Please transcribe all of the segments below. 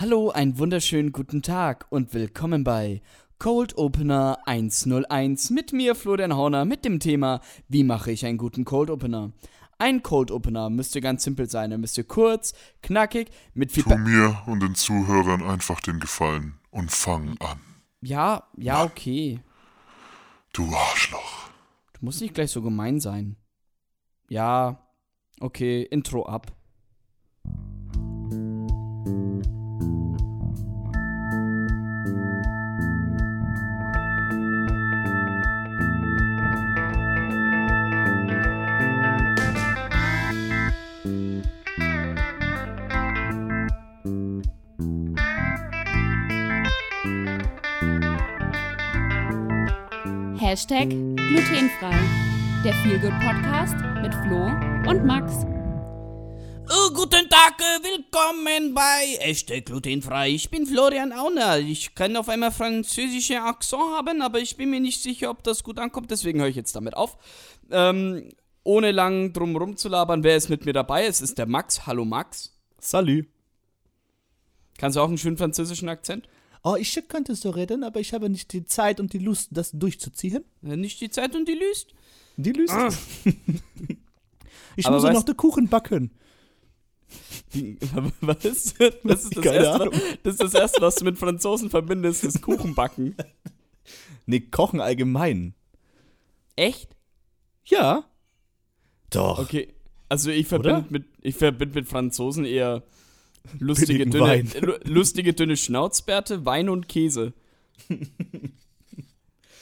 Hallo, einen wunderschönen guten Tag und willkommen bei Cold Opener 101 mit mir, Florian Horner, mit dem Thema Wie mache ich einen guten Cold Opener? Ein Cold Opener müsste ganz simpel sein. Er müsste kurz, knackig, mit viel. Tu mir und den Zuhörern einfach den Gefallen und fang an. Ja, ja, okay. Du Arschloch. Du musst nicht gleich so gemein sein. Ja, okay, Intro ab. Hashtag glutenfrei. Der Feelgood Podcast mit Flo und Max. Oh, guten Tag, äh, willkommen bei Echte Glutenfrei. Ich bin Florian Auner. Ich kann auf einmal französische Akzent haben, aber ich bin mir nicht sicher, ob das gut ankommt, deswegen höre ich jetzt damit auf. Ähm, ohne lang drum rumzulabern, wer ist mit mir dabei? Es ist der Max. Hallo Max. Salut. Kannst du auch einen schönen französischen Akzent? Oh, ich könnte so reden, aber ich habe nicht die Zeit und die Lust, das durchzuziehen. Äh, Nicht die Zeit und die Lust. Die Lust. Ah. ich Aber muss ja noch den Kuchen backen. Was? Das ist das, erste, das ist das Erste, was du mit Franzosen verbindest, das Kuchenbacken. Nee, kochen allgemein. Echt? Ja. Doch. Okay. Also ich verbinde mit, ich verbind mit Franzosen eher lustige dünne, Wein. lustige dünne Schnauzbärte, Wein und Käse.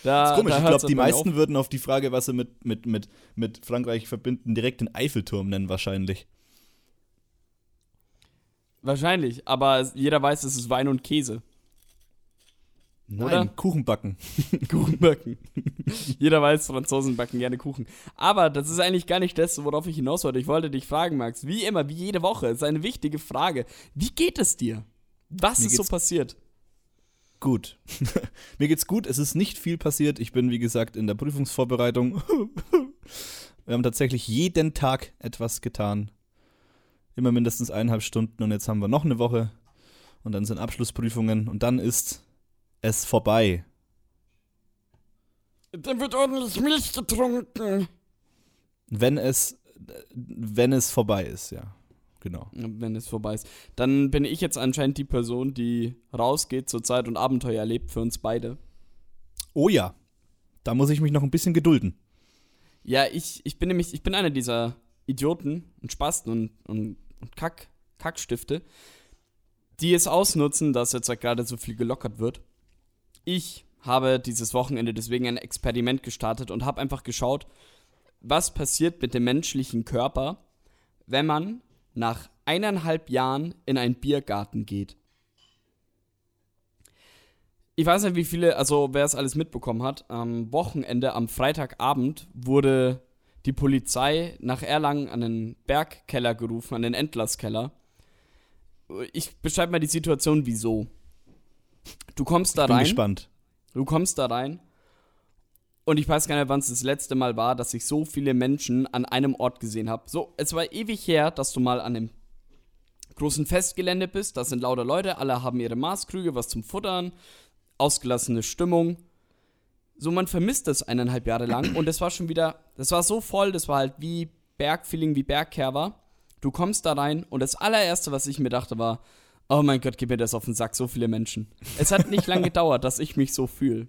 Da, Das ist komisch. Ich glaube, die meisten würden auf die Frage, was sie mit, mit, mit, mit Frankreich verbinden, direkt den Eiffelturm nennen, wahrscheinlich. Wahrscheinlich, aber jeder weiß, es ist Wein und Käse. Nein, Oder? Kuchen backen. Kuchen backen. Jeder weiß, Franzosen backen gerne Kuchen. Aber das ist eigentlich gar nicht das, worauf ich hinaus wollte. Ich wollte dich fragen, Max, wie immer, wie jede Woche, ist eine wichtige Frage. Wie geht es dir? Was Mir ist so passiert? Gut. Mir geht's gut. Es ist nicht viel passiert. Ich bin, wie gesagt, in der Prüfungsvorbereitung. Wir haben tatsächlich jeden Tag etwas getan. Immer mindestens eineinhalb Stunden und jetzt haben wir noch eine Woche und dann sind Abschlussprüfungen und dann ist es vorbei. Dann wird ordentlich Milch getrunken. Wenn es, wenn es vorbei ist, ja. Genau. Wenn es vorbei ist. Dann bin ich jetzt anscheinend die Person, die rausgeht zur Zeit und Abenteuer erlebt für uns beide. Oh ja. Da muss ich mich noch ein bisschen gedulden. Ja, ich, ich bin nämlich, ich bin einer dieser Idioten und Spasten und, und, und Kack, Kackstifte, die es ausnutzen, dass jetzt halt gerade so viel gelockert wird. Ich habe dieses Wochenende deswegen ein Experiment gestartet und habe einfach geschaut, was passiert mit dem menschlichen Körper, wenn man nach eineinhalb Jahren in einen Biergarten geht. Ich weiß nicht, wie viele, also wer es alles mitbekommen hat. Am Wochenende, am Freitagabend, wurde die Polizei nach Erlangen an den Bergkeller gerufen, an den Entlasskeller. Ich beschreibe mal die Situation, wieso. Du kommst da Bin rein. gespannt. Du kommst da rein. Und ich weiß gar nicht, wann es das letzte Mal war, dass ich so viele Menschen an einem Ort gesehen habe. So, es war ewig her, dass du mal an einem großen Festgelände bist. Da sind lauter Leute, alle haben ihre Maßkrüge, was zum Futtern, ausgelassene Stimmung. So, man vermisst das eineinhalb Jahre lang. Und es war schon wieder, das war so voll, das war halt wie Bergfeeling, wie Bergkehr war. Du kommst da rein und das allererste, was ich mir dachte, war, oh mein Gott, gib mir das auf den Sack, so viele Menschen. Es hat nicht lange gedauert, dass ich mich so fühle.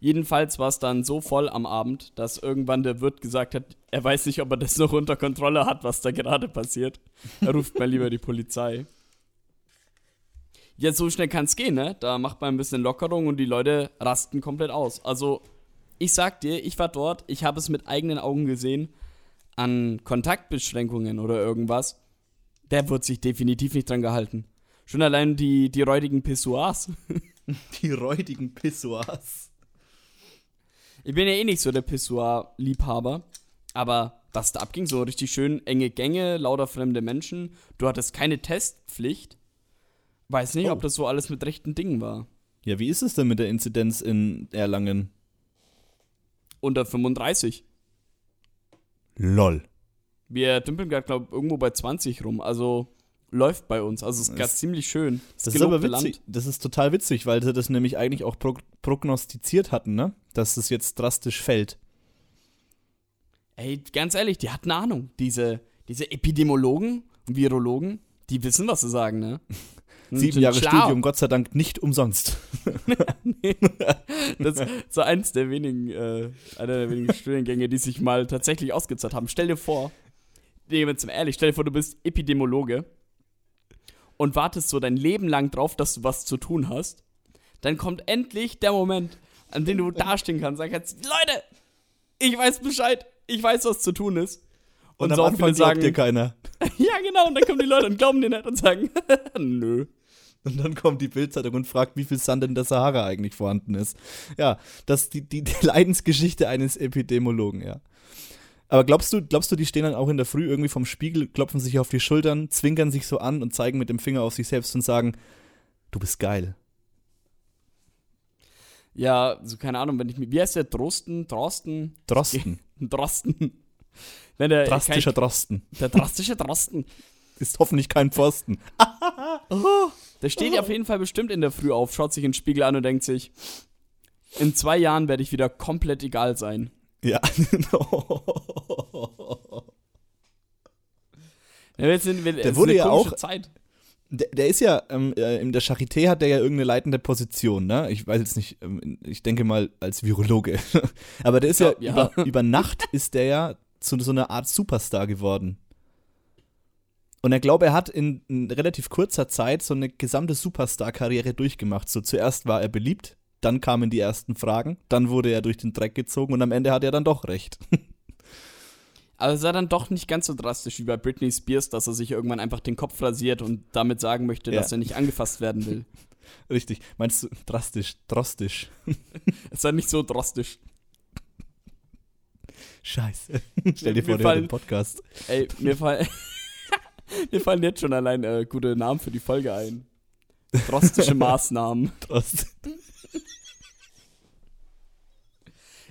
Jedenfalls war es dann so voll am Abend, dass irgendwann der Wirt gesagt hat, er weiß nicht, ob er das noch unter Kontrolle hat, was da gerade passiert. Er ruft mal lieber die Polizei. Ja, so schnell kann es gehen, ne? Da macht man ein bisschen Lockerung und die Leute rasten komplett aus. Also, ich sag dir, ich war dort, ich habe es mit eigenen Augen gesehen, an Kontaktbeschränkungen oder irgendwas. Der wird sich definitiv nicht dran gehalten. Schon allein die, die räudigen Pissoirs. Die räudigen Pissoirs. Ich bin ja eh nicht so der Pissoir-Liebhaber, aber was da abging, so richtig schön enge Gänge, lauter fremde Menschen. Du hattest keine Testpflicht. Weiß nicht, Oh. ob das so alles mit rechten Dingen war. Ja, wie ist es denn mit der Inzidenz in Erlangen? Unter 35. Lol. Wir dümpeln gerade, glaube ich, irgendwo bei 20 rum. Also läuft bei uns. Also es ist Das- gerade ziemlich schön. Das ist aber witzig. Das ist total witzig, weil sie das nämlich eigentlich auch prog prognostiziert hatten, ne? Dass es jetzt drastisch fällt. Ey, ganz ehrlich, die hatten Ahnung. Diese, diese Epidemiologen und Virologen, die wissen, was sie sagen, ne? Sieben sind Jahre schlau. Studium, Gott sei Dank nicht umsonst. Das ist so eins der wenigen, äh, einer der wenigen Studiengänge, die sich mal tatsächlich ausgezahlt haben. Stell dir vor, nee, jetzt mal ehrlich, stell dir vor, du bist Epidemiologe und wartest so dein Leben lang drauf, dass du was zu tun hast. Dann kommt endlich der Moment, an dem du dastehen kannst, sagen kannst, Leute, ich weiß Bescheid, ich weiß, was zu tun ist. Und, so am Anfang sagen, dir keiner. ja genau, und dann kommen die Leute und glauben dir nicht und sagen, nö. Und dann kommt die Bildzeitung und fragt, wie viel Sand in der Sahara eigentlich vorhanden ist. Ja, das ist die, die, die Leidensgeschichte eines Epidemiologen, ja. Aber glaubst du, glaubst du, die stehen dann auch in der Früh irgendwie vom Spiegel, klopfen sich auf die Schultern, zwinkern sich so an und zeigen mit dem Finger auf sich selbst und sagen, du bist geil. Ja, so keine Ahnung, wenn ich mir, wie heißt der, Drosten, Drosten, Drosten. Drosten. Wenn der, Drastischer Drosten. kein, der drastische Drosten. Ist hoffentlich kein Pfosten. Der steht ja auf jeden Fall bestimmt in der Früh auf, schaut sich in den Spiegel an und denkt sich, in zwei Jahren werde ich wieder komplett egal sein. Ja. Ja, jetzt sind wir, ist wurde ja auch- Zeit. Der, der ist ja, ähm, äh, in der Charité hat der ja irgendeine leitende Position, ne? Ich weiß jetzt nicht, ähm, ich denke mal als Virologe. Aber der ist ja, Ja, ja. Über, über Nacht ist der ja zu so einer Art Superstar geworden. Und er glaube, er hat in, in relativ kurzer Zeit so eine gesamte Superstar-Karriere durchgemacht. So zuerst war er beliebt, dann kamen die ersten Fragen, dann wurde er durch den Dreck gezogen und am Ende hat er dann doch recht. Aber es war dann doch nicht ganz so drastisch wie bei Britney Spears, dass er sich irgendwann einfach den Kopf rasiert und damit sagen möchte, Ja. dass er nicht angefasst werden will. Richtig. Meinst du drastisch, drastisch? Es war nicht so drastisch. Scheiße. Stell dir Mir vor, der fallen- den Podcast. Ey, mir, fall, mir fallen jetzt schon allein äh, gute Namen für die Folge ein. Drastische Maßnahmen.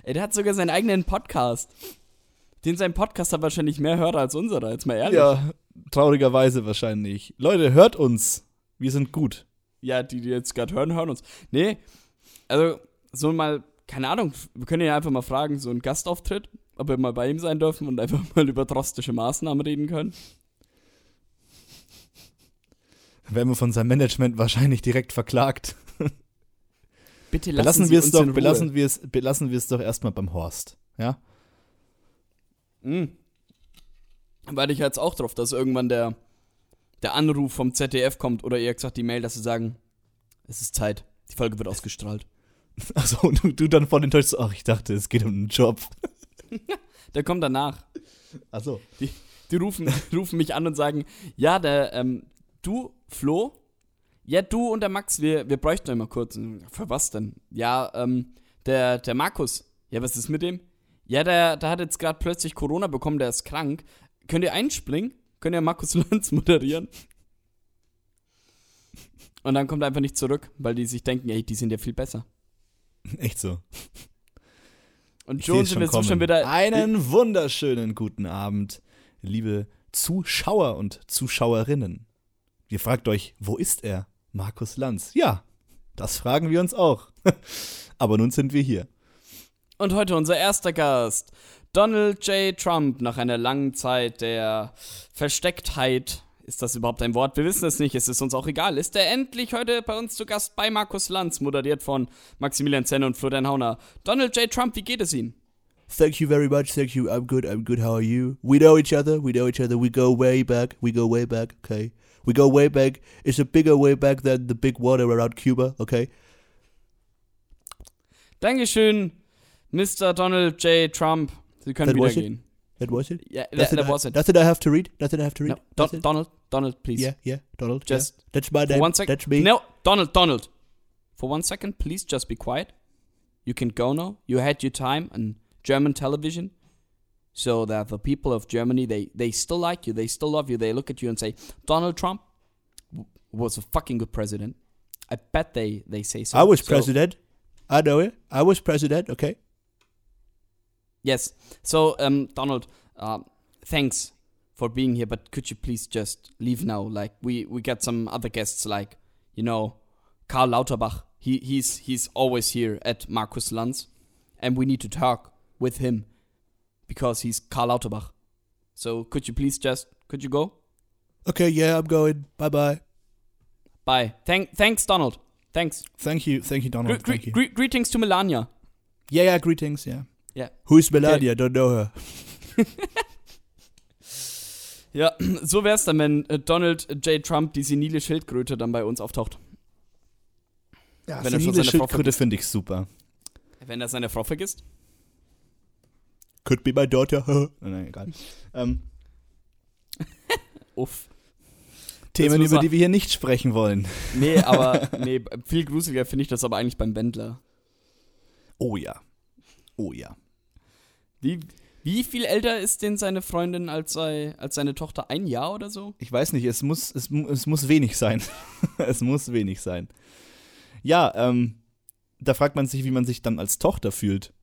Ey, der hat sogar seinen eigenen Podcast. Den sein Podcast hat wahrscheinlich mehr Hörer als unserer, jetzt mal ehrlich. Ja, traurigerweise wahrscheinlich. Leute, hört uns. Wir sind gut. Ja, die, die jetzt gerade hören, hören uns. Nee, also so mal, keine Ahnung, wir können ja einfach mal fragen, so ein Gastauftritt, ob wir mal bei ihm sein dürfen und einfach mal über drastische Maßnahmen reden können. Werden wir von seinem Management wahrscheinlich direkt verklagt. Bitte lassen Belassen Sie wir es doch, belassen wir es, belassen wir es doch erstmal beim Horst. Ja? Mhm. Warte ich jetzt auch drauf, dass irgendwann der, der Anruf vom ZDF kommt oder eher gesagt die Mail, dass sie sagen, es ist Zeit, die Folge wird ausgestrahlt. Achso, und du, du dann voll enttäuscht, ach, ich dachte, es geht um einen Job. Der kommt danach. Achso. Die rufen, rufen mich an und sagen, ja, der, ähm, du, Flo, ja, du und der Max, wir, wir bräuchten immer kurz. Für was denn? Ja, ähm, der, der Markus. Ja, was ist mit dem? Ja, der, der hat jetzt gerade plötzlich Corona bekommen, der ist krank. Könnt ihr einspringen? Könnt ihr Markus Lanz moderieren? Und dann kommt er einfach nicht zurück, weil die sich denken, ey, die sind ja viel besser. Echt so. Und schon sind wir kommen. schon wieder. Einen wunderschönen guten Abend, liebe Zuschauer und Zuschauerinnen. Ihr fragt euch, wo ist er? Markus Lanz. Ja, das fragen wir uns auch. Aber nun sind wir hier. Und heute unser erster Gast, Donald J. Trump, nach einer langen Zeit der Verstecktheit. Ist das überhaupt ein Wort? Wir wissen es nicht, es ist uns auch egal. Ist er endlich heute bei uns zu Gast bei Markus Lanz, moderiert von Maximilian Zenner und Florian Hauner. Donald J. Trump, wie geht es Ihnen? Thank you very much. Thank you. I'm good. I'm good. How are you? We know each other. We know each other. We go way back. We go way back. Okay. We go way back. It's a bigger way back than the big water around Cuba. Okay. Dankeschön, Mr. Donald J. Trump. Sie können That wieder was it? gehen. That was it. Ja, that, Nothing, that I, was it. nothing I have to read. Nothing I have to read. No, Don Donald, Donald, please. Yeah. Yeah. Donald. Just yeah. That's my For name. one second. That's me. No, Donald, Donald. For one second, please just be quiet. You can go now. You had your time on German television. So that the people of Germany, they, they still like you. They still love you. They look at you and say, Donald Trump was a fucking good president. I bet they, they say so. I was So- president. I know it. I was president. Okay. Yes. So, um, Donald, uh, thanks for being here, but could you please just leave now? Like we we got some other guests, like you know, Karl Lauterbach. He he's he's always here at Markus Lanz, and we need to talk with him because he's Karl Lauterbach. So could you please just could you go? Okay, yeah, I'm going. Bye bye. Bye. Thank thanks, Donald. Thanks. Thank you, thank you, Donald. gre thank you. gre greetings to Melania. Yeah, yeah, greetings, yeah. Yeah. Who is Melania? Don't know her. Ja, so wär's dann, wenn äh, Donald J. Trump, die senile Schildkröte, dann bei uns auftaucht. Ja, Wenn senile Schildkröte finde ich super. Wenn er seine Frau vergisst. Could be my daughter. Nein, egal. Ähm, Uff. Themen, über er- die wir hier nicht sprechen wollen. Nee, aber nee, viel gruseliger finde ich das aber eigentlich beim Wendler. Oh ja. Oh ja. Wie, wie viel älter ist denn seine Freundin als, sei, als seine Tochter? Ein Jahr oder so? Ich weiß nicht, es muss, es, es muss wenig sein. es muss wenig sein. Ja, ähm, da fragt man sich, wie man sich dann als Tochter fühlt.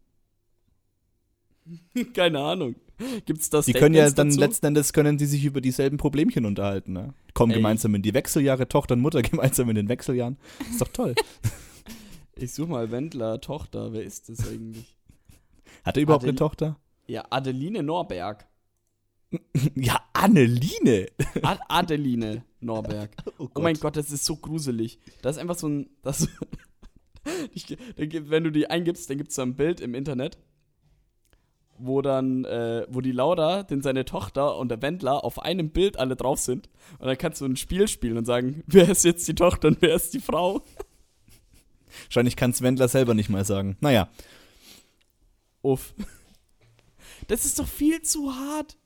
Keine Ahnung. Gibt's das Die können ja dann dazu? letzten Endes können die sich über dieselben Problemchen unterhalten. Ne? Kommen Ey. gemeinsam in die Wechseljahre, Tochter und Mutter gemeinsam in den Wechseljahren. Ist doch toll. Ich suche mal Wendler, Tochter. Wer ist das eigentlich? Hat er überhaupt eine Adel- Tochter? Ja, Adeline Norberg. Ja, Anneline. Ad Adeline Norberg. Oh, Oh mein Gott, das ist so gruselig. Das ist einfach so ein. Das, ich, wenn du die eingibst, dann gibt es so ein Bild im Internet, wo dann, äh, wo die Laura, denn seine Tochter und der Wendler auf einem Bild alle drauf sind. Und dann kannst du ein Spiel spielen und sagen, wer ist jetzt die Tochter und wer ist die Frau? Wahrscheinlich kann es Wendler selber nicht mal sagen. Naja, Uff. Das ist doch viel zu hart.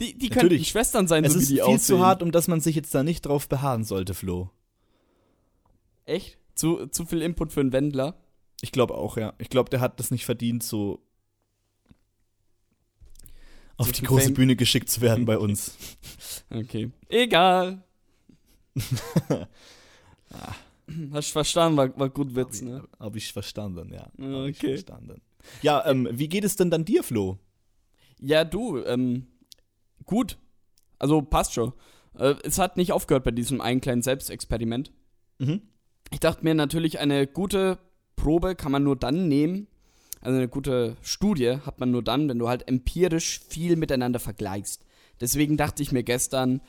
Die, die können Natürlich. Schwestern sein, es so wie ist die viel aussehen. zu hart, um dass man sich jetzt da nicht drauf beharren sollte, Flo. Echt? Zu, zu viel Input für einen Wendler. Ich glaube auch, ja. Ich glaube, der hat das nicht verdient, so auf die große. Bühne geschickt zu werden bei uns. Okay. Egal. Hast du verstanden, war, war gut Witz, ne? Habe ich verstanden, ja. Hab ich okay. verstanden. Ja, ähm, wie geht es denn dann dir, Flo? Ja, du, ähm, gut. Also passt schon. Äh, es hat nicht aufgehört bei diesem einen kleinen Selbstexperiment. Mhm. Ich dachte mir natürlich, eine gute Probe kann man nur dann nehmen, also eine gute Studie hat man nur dann, wenn du halt empirisch viel miteinander vergleichst. Deswegen dachte ich mir gestern,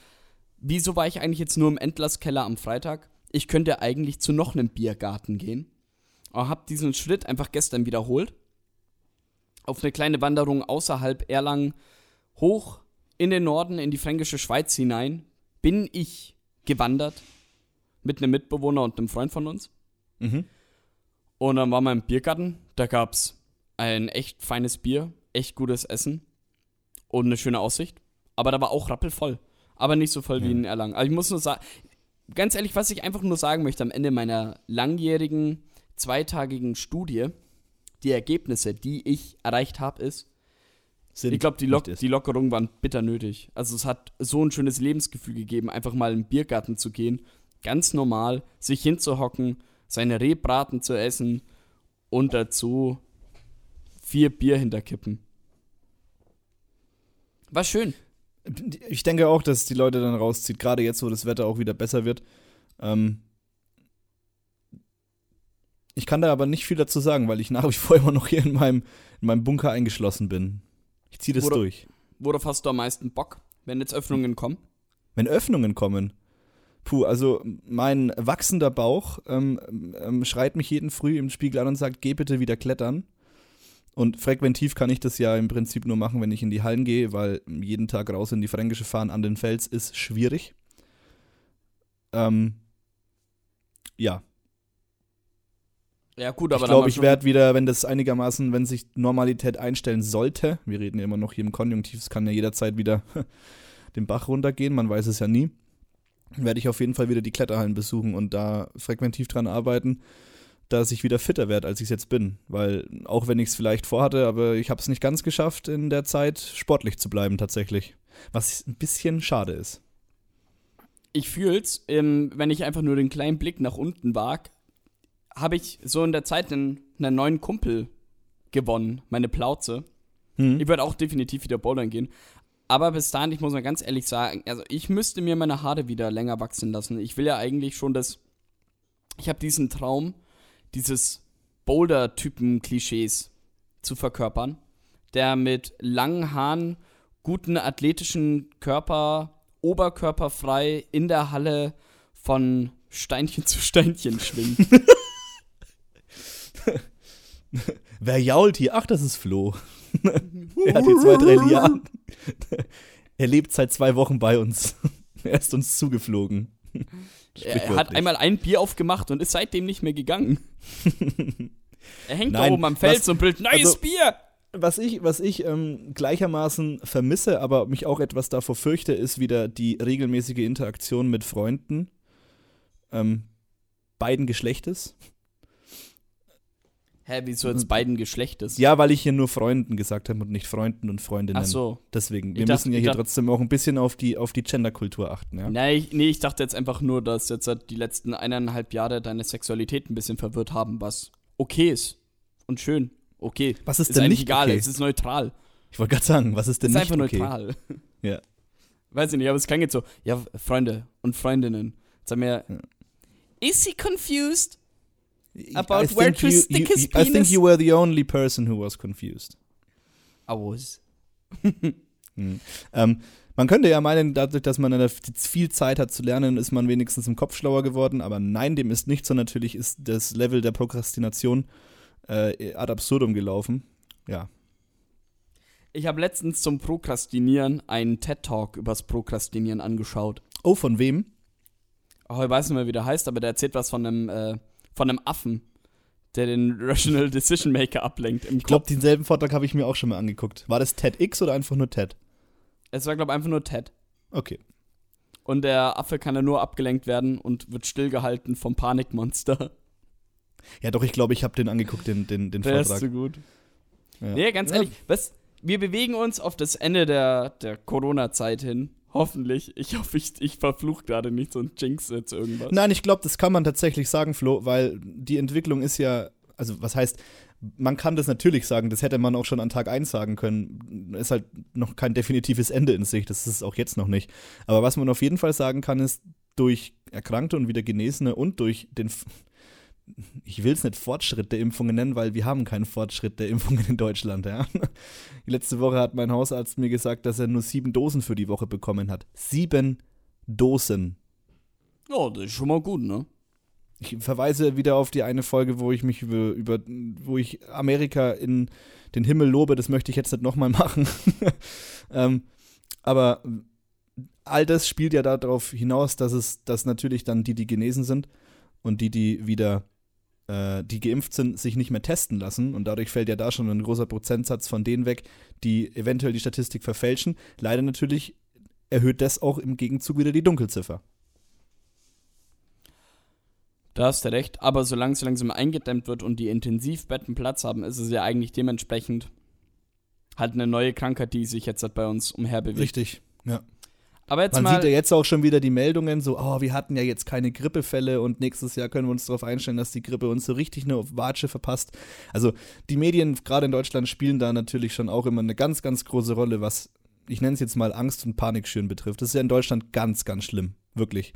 wieso war ich eigentlich jetzt nur im Endlerskeller am Freitag? Ich könnte eigentlich zu noch einem Biergarten gehen. Aber hab diesen Schritt einfach gestern wiederholt. Auf eine kleine Wanderung außerhalb Erlangen hoch in den Norden, in die fränkische Schweiz hinein, bin ich gewandert mit einem Mitbewohner und einem Freund von uns. Mhm. Und dann waren wir im Biergarten. Da gab's ein echt feines Bier, echt gutes Essen und eine schöne Aussicht. Aber da war auch rappelvoll. Aber nicht so voll wie Ja. in Erlangen. Also ich muss nur sagen, ganz ehrlich, was ich einfach nur sagen möchte am Ende meiner langjährigen, zweitagigen Studie, die Ergebnisse, die ich erreicht habe, ist, Sind ich glaube, die, Lock die Lockerungen waren bitter nötig. Also es hat so ein schönes Lebensgefühl gegeben, einfach mal in den Biergarten zu gehen, ganz normal, sich hinzuhocken, seine Rehbraten zu essen und dazu vier Bier hinterkippen. War schön. Ich denke auch, dass die Leute dann rauszieht, gerade jetzt, wo das Wetter auch wieder besser wird. Ähm ich kann da aber nicht viel dazu sagen, weil ich nach wie vor immer noch hier in meinem, in meinem Bunker eingeschlossen bin. Ich ziehe das Oder- durch. Worauf hast du am meisten Bock, wenn jetzt Öffnungen kommen? Wenn Öffnungen kommen, puh, also mein wachsender Bauch ähm, ähm, schreit mich jeden Früh im Spiegel an und sagt, geh bitte wieder klettern. Und frequentiv kann ich das ja im Prinzip nur machen, wenn ich in die Hallen gehe, weil jeden Tag raus in die Fränkische fahren an den Fels ist schwierig. Ähm, ja, Ja, gut, ich aber dann glaube, ich werde wieder, wenn das einigermaßen, wenn sich Normalität einstellen sollte, wir reden ja immer noch hier im Konjunktiv, es kann ja jederzeit wieder den Bach runtergehen, man weiß es ja nie, werde ich auf jeden Fall wieder die Kletterhallen besuchen und da frequentiv dran arbeiten, dass ich wieder fitter werde, als ich es jetzt bin. Weil auch wenn ich es vielleicht vorhatte, aber ich habe es nicht ganz geschafft, in der Zeit sportlich zu bleiben tatsächlich. Was ein bisschen schade ist. ich fühl's, ähm, wenn ich einfach nur den kleinen Blick nach unten wag, habe ich so in der Zeit einen, einen neuen Kumpel gewonnen, meine Plauze. Hm. Ich würde auch definitiv wieder bouldern gehen. Aber bis dahin, ich muss mal ganz ehrlich sagen, also ich müsste mir meine Haare wieder länger wachsen lassen. Ich will ja eigentlich schon das. Ich habe diesen Traum, dieses Boulder-Typen-Klischees zu verkörpern, der mit langen Haaren, guten athletischen Körper, oberkörperfrei in der Halle von Steinchen zu Steinchen schwingt. Wer jault hier? Ach, das ist Flo. er hat hier zwei, drei Lianen. er lebt seit zwei Wochen bei uns. er ist uns zugeflogen. Er hat einmal ein Bier aufgemacht und ist seitdem nicht mehr gegangen. er hängt da Nein, oben am Fels was- und brüllt, neues also- Bier! Was ich, was ich ähm, gleichermaßen vermisse, aber mich auch etwas davor fürchte, ist wieder die regelmäßige Interaktion mit Freunden ähm, beiden Geschlechtes. Hä, wieso jetzt beiden Geschlechtes? Ja, weil ich hier nur Freunden gesagt habe und nicht Freunden und Freundinnen. Ach so. Deswegen, wir dachte- müssen ja hier trotzdem auch ein bisschen auf die, auf die Genderkultur achten. Ja? Nee ich, nee, ich dachte jetzt einfach nur, dass jetzt halt die letzten eineinhalb Jahre deine Sexualität ein bisschen verwirrt haben, was okay ist. Und schön. Okay. Was ist ist denn nicht egal, okay? es ist neutral. Ich wollte gerade sagen, was ist denn ist nicht einfach okay? neutral. Ja. Weiß ich nicht, aber es klang jetzt so, ja, Freunde und Freundinnen. Sag mir, is he confused? About I where think to you, stick you, his I think penis? you were the only person who was confused. I was. Ähm, man könnte ja meinen, dadurch, dass man viel Zeit hat zu lernen, ist man wenigstens im Kopf schlauer geworden. Aber nein, dem ist nicht so. Natürlich ist das Level der Prokrastination äh, ad absurdum gelaufen. Ja. Ich habe letztens zum Prokrastinieren einen TED-Talk übers Prokrastinieren angeschaut. Oh, von wem? Oh, ich weiß nicht mehr, wie der heißt, aber der erzählt was von einem, äh, von einem Affen, der den Rational Decision Maker ablenkt im Ich glaube, denselben Vortrag habe ich mir auch schon mal angeguckt. War das TEDx oder einfach nur TED? Es war, glaube ich, einfach nur TED. Okay. Und der Affe kann ja nur abgelenkt werden und wird stillgehalten vom Panikmonster. Ja, doch, ich glaube, ich habe den angeguckt, den, den, den Der ist Vortrag. so gut. Ja. Nee, ganz Ja. ehrlich, was, wir bewegen uns auf das Ende der, der Corona-Zeit hin. Hoffentlich. Ich hoffe, ich, ich verfluch gerade nicht so ein Jinx jetzt irgendwas. Nein, ich glaube, das kann man tatsächlich sagen, Flo, weil die Entwicklung ist ja, also was heißt, man kann das natürlich sagen, das hätte man auch schon an Tag 1 sagen können. Ist halt noch kein definitives Ende in sich, das ist es auch jetzt noch nicht. Aber was man auf jeden Fall sagen kann, ist, durch Erkrankte und wieder Genesene und durch den, ich will es nicht Fortschritt der Impfungen nennen, weil wir haben keinen Fortschritt der Impfungen in Deutschland. Ja. Letzte Woche hat mein Hausarzt mir gesagt, dass er nur sieben Dosen für die Woche bekommen hat. Sieben Dosen. Ja, das ist schon mal gut, ne? Ich verweise wieder auf die eine Folge, wo ich mich über, über wo ich Amerika in den Himmel lobe. Das möchte ich jetzt nicht nochmal machen. ähm, aber all das spielt ja darauf hinaus, dass es, dass natürlich dann die, die genesen sind und die, die wieder, äh, die geimpft sind, sich nicht mehr testen lassen. Und dadurch fällt ja da schon ein großer Prozentsatz von denen weg, die eventuell die Statistik verfälschen. Leider natürlich erhöht das auch im Gegenzug wieder die Dunkelziffer. Da hast du recht, aber solange es langsam eingedämmt wird und die Intensivbetten Platz haben, ist es ja eigentlich dementsprechend halt eine neue Krankheit, die sich jetzt halt bei uns umherbewegt. Richtig, ja. Aber jetzt Man mal, sieht ja jetzt auch schon wieder die Meldungen, so, oh, wir hatten ja jetzt keine Grippefälle und nächstes Jahr können wir uns darauf einstellen, dass die Grippe uns so richtig eine Watsche verpasst. Also die Medien, gerade in Deutschland, spielen da natürlich schon auch immer eine ganz, ganz große Rolle, was, ich nenne es jetzt mal Angst und Panikschüren betrifft. Das ist ja in Deutschland ganz, ganz schlimm. Wirklich.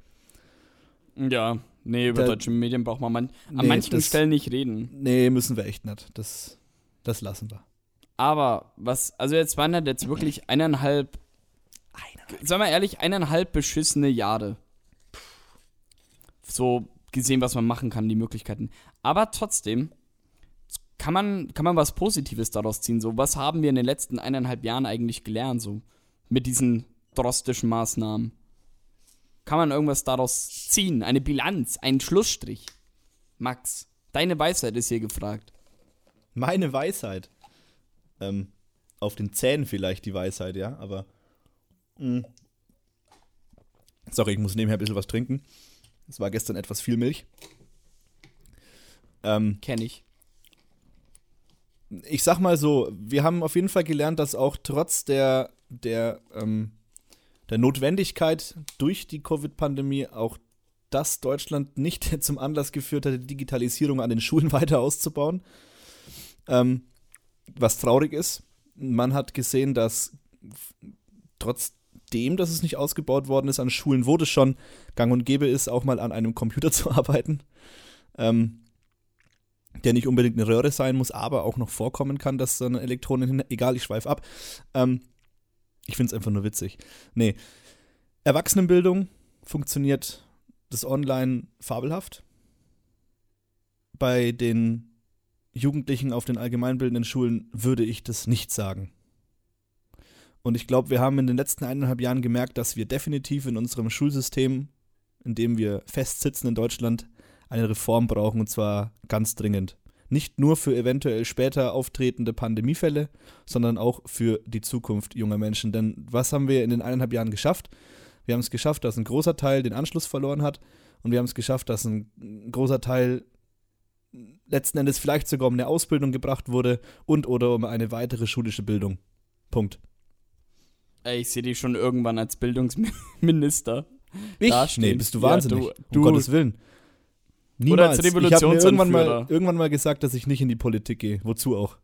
ja, nee, über Da- deutsche Medien braucht man man, an Nee, manchen das- Stellen nicht reden. Nee, müssen wir echt nicht. Das, das lassen wir. Aber was, also jetzt waren halt jetzt wirklich eineinhalb, sagen wir ehrlich, eineinhalb beschissene Jahre. So gesehen, was man machen kann, die Möglichkeiten. Aber trotzdem kann man, kann man was Positives daraus ziehen. So, was haben wir in den letzten eineinhalb Jahren eigentlich gelernt, so mit diesen drastischen Maßnahmen? Kann man irgendwas daraus ziehen? Eine Bilanz, einen Schlussstrich? Max, deine Weisheit ist hier gefragt. Meine Weisheit. Ähm, auf den Zähnen vielleicht die Weisheit, ja, aber. Mh. Sorry, ich muss nebenher ein bisschen was trinken. Es war gestern etwas viel Milch. Ähm, Kenn ich. ich sag mal so, wir haben auf jeden Fall gelernt, dass auch trotz der, der, ähm, der Notwendigkeit durch die Covid-Pandemie auch das Deutschland nicht zum Anlass geführt hat, die Digitalisierung an den Schulen weiter auszubauen. Ähm, was traurig ist. Man hat gesehen, dass f- trotzdem, dass es nicht ausgebaut worden ist an Schulen, wo das schon gang und gäbe ist, auch mal an einem Computer zu arbeiten. Ähm, der nicht unbedingt eine Röhre sein muss, aber auch noch vorkommen kann, dass dann Elektronen. Egal, ich schweife ab. Ähm, ich finde es einfach nur witzig. Nee. Erwachsenenbildung funktioniert das online fabelhaft. Bei den Jugendlichen auf den allgemeinbildenden Schulen würde ich das nicht sagen. Und ich glaube, wir haben in den letzten eineinhalb Jahren gemerkt, dass wir definitiv in unserem Schulsystem, in dem wir festsitzen in Deutschland, eine Reform brauchen und zwar ganz dringend. Nicht nur für eventuell später auftretende Pandemiefälle, sondern auch für die Zukunft junger Menschen. Denn was haben wir in den eineinhalb Jahren geschafft? Wir haben es geschafft, dass ein großer Teil den Anschluss verloren hat und wir haben es geschafft, dass ein großer Teil letzten Endes vielleicht sogar um eine Ausbildung gebracht wurde und oder um eine weitere schulische Bildung. Punkt. Ey, ich sehe dich schon irgendwann als Bildungsminister. Ich? dastehen. Nee, bist du wahnsinnig. Ja, du, um du Gottes Willen. Oder als Niemals. Ich habe irgendwann mal, irgendwann mal gesagt, dass ich nicht in die Politik gehe. Wozu auch?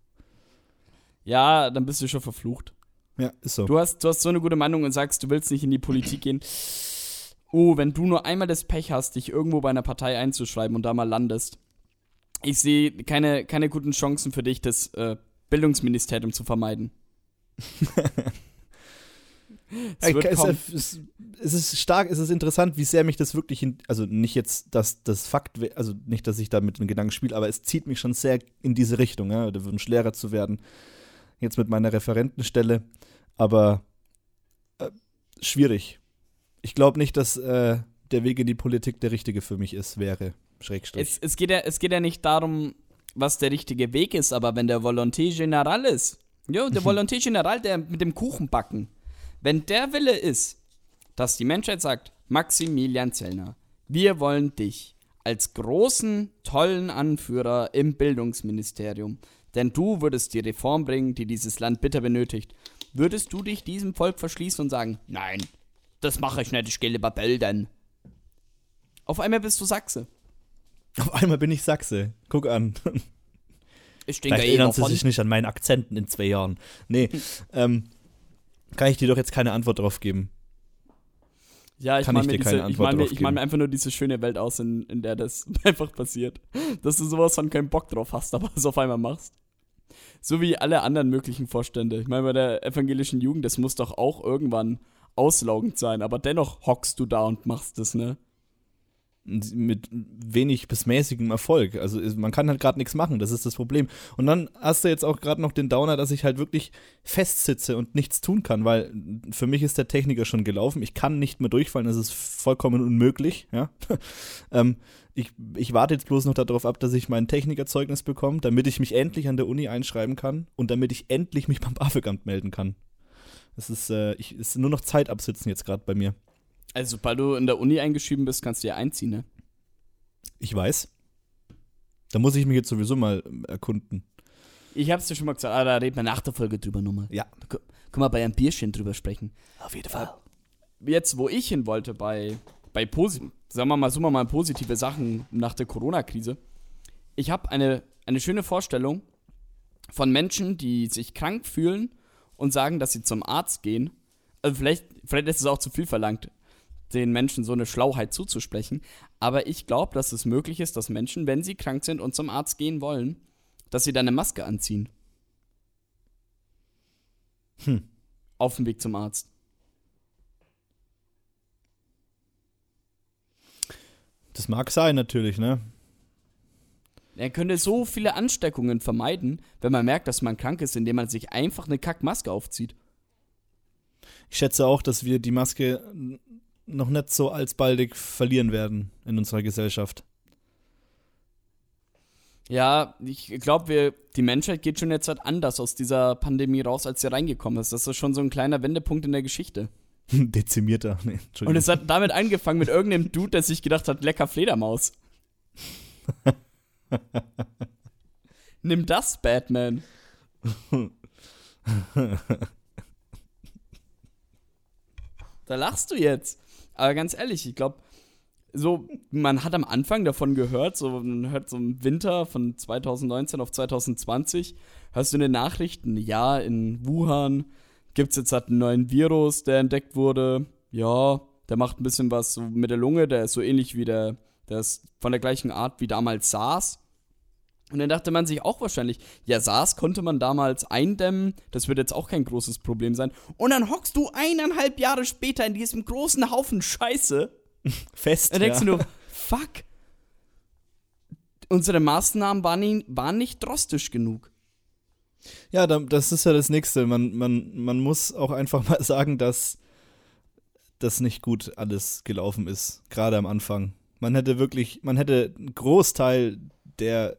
Ja, dann bist du schon verflucht. Ja, ist so. Du hast, du hast so eine gute Meinung und sagst, du willst nicht in die Politik gehen. Oh, wenn du nur einmal das Pech hast, dich irgendwo bei einer Partei einzuschreiben und da mal landest. Ich sehe keine, keine guten Chancen für dich, das äh, Bildungsministerium zu vermeiden. es wird es, es, es ist stark, es ist interessant, wie sehr mich das wirklich, in, also nicht jetzt, dass das Fakt, also nicht, dass ich da mit dem Gedanken spiele, aber es zieht mich schon sehr in diese Richtung, ja, der Wunsch, Lehrer zu werden. Jetzt mit meiner Referentenstelle, aber äh, schwierig. Ich glaube nicht, dass äh, der Weg in die Politik der richtige für mich ist, wäre. Schrägstrich. Es, es, geht ja, es geht ja nicht darum, was der richtige Weg ist, aber wenn der Volonté General ist, jo, der Volonté General, der mit dem Kuchenbacken, wenn der Wille ist, dass die Menschheit sagt, Maximilian Zellner, wir wollen dich als großen, tollen Anführer im Bildungsministerium, denn du würdest die Reform bringen, die dieses Land bitter benötigt, würdest du dich diesem Volk verschließen und sagen, nein, das mache ich nicht, ich gehe lieber bildern. Auf einmal bist du Sachse. Auf einmal bin ich Sachse. Guck an. Ich denke Vielleicht erinnern sie sich nicht an meinen Akzenten in zwei Jahren. Nee, ähm, kann ich dir doch jetzt keine Antwort drauf geben. Ja, ich Kann meine ich dir diese, ich Antwort mir, drauf ich mein geben. mir einfach nur diese schöne Welt aus, in, in der das einfach passiert. Dass du sowas von keinen Bock drauf hast, aber es auf einmal machst. So wie alle anderen möglichen Vorstände. Ich meine, bei der evangelischen Jugend, das muss doch auch irgendwann auslaugend sein, aber dennoch hockst du da und machst es, ne? Mit wenig bis mäßigem Erfolg. Also man kann halt gerade nichts machen, das ist das Problem. Und dann hast du jetzt auch gerade noch den Downer, dass ich halt wirklich festsitze und nichts tun kann, weil für mich ist der Techniker schon gelaufen. Ich kann nicht mehr durchfallen, das ist vollkommen unmöglich. Ja? ähm, ich, ich warte jetzt bloß noch darauf ab, dass ich mein Technikerzeugnis bekomme, damit ich mich endlich an der Uni einschreiben kann und damit ich endlich mich beim BAföG-Amt melden kann. Das ist, äh, ist nur noch Zeit absitzen jetzt gerade bei mir. Also, sobald du in der Uni eingeschrieben bist, kannst du ja einziehen, ne? Ich weiß. Da muss ich mich jetzt sowieso mal ähm, erkunden. Ich hab's dir schon mal gesagt, ah, da reden wir nach der Folge drüber nochmal. Ja. Können wir bei einem Bierchen drüber sprechen. Auf jeden Fall. jetzt, wo ich hin wollte, bei, bei posi sagen wir mal, summa mal positive Sachen nach der Corona-Krise. Ich habe eine, eine schöne Vorstellung von Menschen, die sich krank fühlen und sagen, dass sie zum Arzt gehen. Also vielleicht, vielleicht ist es auch zu viel verlangt, den Menschen so eine Schlauheit zuzusprechen. Aber ich glaube, dass es möglich ist, dass Menschen, wenn sie krank sind und zum Arzt gehen wollen, dass sie dann eine Maske anziehen. Hm. Auf dem Weg zum Arzt. Das mag sein, natürlich, ne? Er könnte so viele Ansteckungen vermeiden, wenn man merkt, dass man krank ist, indem man sich einfach eine Kackmaske aufzieht. Ich schätze auch, dass wir die Maske noch nicht so alsbaldig verlieren werden in unserer Gesellschaft. Ja, ich glaube, die Menschheit geht schon jetzt halt anders aus dieser Pandemie raus, als sie reingekommen ist. Das ist schon so ein kleiner Wendepunkt in der Geschichte. Dezimierter. Nee, Und Entschuldigung. es hat damit angefangen mit irgendeinem Dude, der sich gedacht hat, lecker Fledermaus. Nimm das, Batman. da lachst du jetzt. Aber ganz ehrlich, ich glaube, so, man hat am Anfang davon gehört, so, man hört so im Winter von 2019 auf 2020, hörst du in den Nachrichten, ja, in Wuhan, gibt es jetzt halt einen neuen Virus, der entdeckt wurde. Ja, der macht ein bisschen was so mit der Lunge, der ist so ähnlich wie der, der ist von der gleichen Art wie damals SARS. Und dann dachte man sich auch wahrscheinlich, ja, SARS konnte man damals eindämmen, das wird jetzt auch kein großes Problem sein. Und dann hockst du eineinhalb Jahre später in diesem großen Haufen Scheiße. Fest. Dann denkst ja. du nur, fuck, unsere Maßnahmen waren, nie- waren nicht drastisch genug. Ja, da- das ist ja das Nächste. Man, man, man muss auch einfach mal sagen, dass das nicht gut alles gelaufen ist, gerade am Anfang. Man hätte wirklich, man hätte einen Großteil der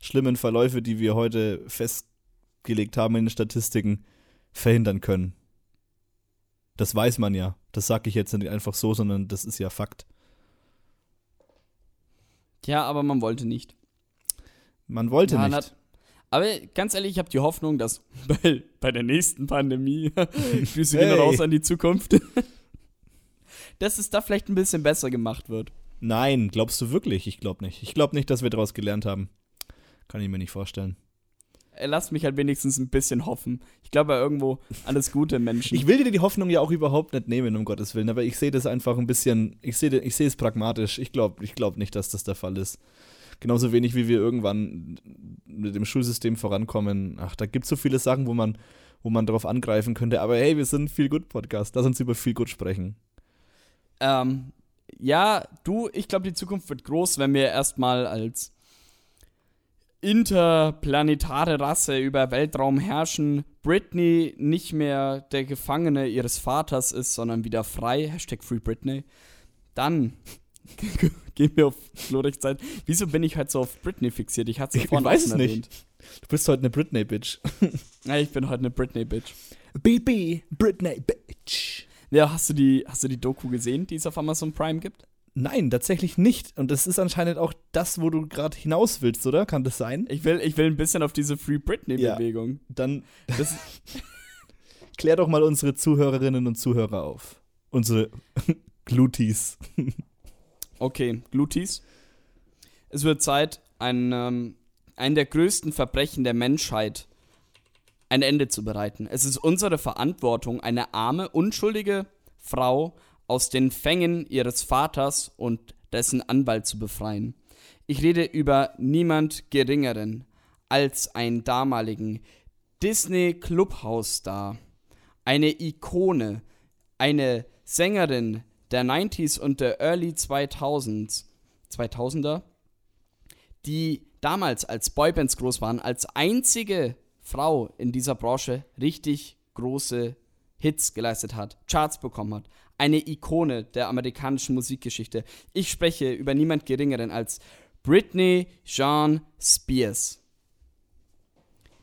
schlimmen Verläufe, die wir heute festgelegt haben in den Statistiken, verhindern können. Das weiß man ja. Das sage ich jetzt nicht einfach so, sondern das ist ja Fakt. Ja, aber man wollte nicht. Man wollte Ja, nicht. Aber ganz ehrlich, ich habe die Hoffnung, dass bei, bei der nächsten Pandemie, Grüße gehen Hey. raus an die Zukunft, dass es da vielleicht ein bisschen besser gemacht wird. Nein, glaubst du wirklich? Ich glaube nicht. Ich glaube nicht, dass wir daraus gelernt haben. Kann ich mir nicht vorstellen. Äh, Lass mich halt wenigstens ein bisschen hoffen. Ich glaube ja irgendwo an das gute im Menschen. Ich will dir die Hoffnung ja auch überhaupt nicht nehmen, um Gottes Willen, aber ich sehe das einfach ein bisschen, ich sehe ich es pragmatisch. Ich glaube ich glaub nicht, dass das der Fall ist. Genauso wenig wie wir irgendwann mit dem Schulsystem vorankommen. Ach, da gibt es so viele Sachen, wo man, wo man darauf angreifen könnte. Aber hey, wir sind viel gut Podcast. Lass uns über viel gut sprechen. Ähm, ja, du, ich glaube, die Zukunft wird groß, wenn wir erstmal als interplanetare Rasse über Weltraum herrschen, Britney nicht mehr der Gefangene ihres Vaters ist, sondern wieder frei, Hashtag Free Britney, dann gehen wir auf Florichs Zeit. Wieso bin ich halt so auf Britney fixiert? Ich hatte Ich vorhin weiß auch es nicht. erwähnt. Du bist heute eine Britney-Bitch. Ja, ich bin heute eine Britney-Bitch. BB, Britney-Bitch. Ja, hast du, die, hast du die Doku gesehen, die es auf Amazon Prime gibt? Nein, tatsächlich nicht. Und das ist anscheinend auch das, wo du gerade hinaus willst, oder? Kann das sein? Ich will, ich will ein bisschen auf diese Free Britney-Bewegung. Dann klär doch mal unsere Zuhörerinnen und Zuhörer auf. Unsere Glutis. Okay, Glutis. Es wird Zeit, ein, ähm, ein der größten Verbrechen der Menschheit ein Ende zu bereiten. Es ist unsere Verantwortung, eine arme, unschuldige Frau aus den Fängen ihres Vaters und dessen Anwalt zu befreien. Ich rede über niemand Geringeren als einen damaligen Disney Clubhouse-Star, eine Ikone, eine Sängerin der 90s und der Early 2000s, 2000er, die damals als Boybands groß waren, als einzige Frau in dieser Branche richtig große Hits geleistet hat, Charts bekommen hat. Eine Ikone der amerikanischen Musikgeschichte. Ich spreche über niemand Geringeren als Britney Jean Spears.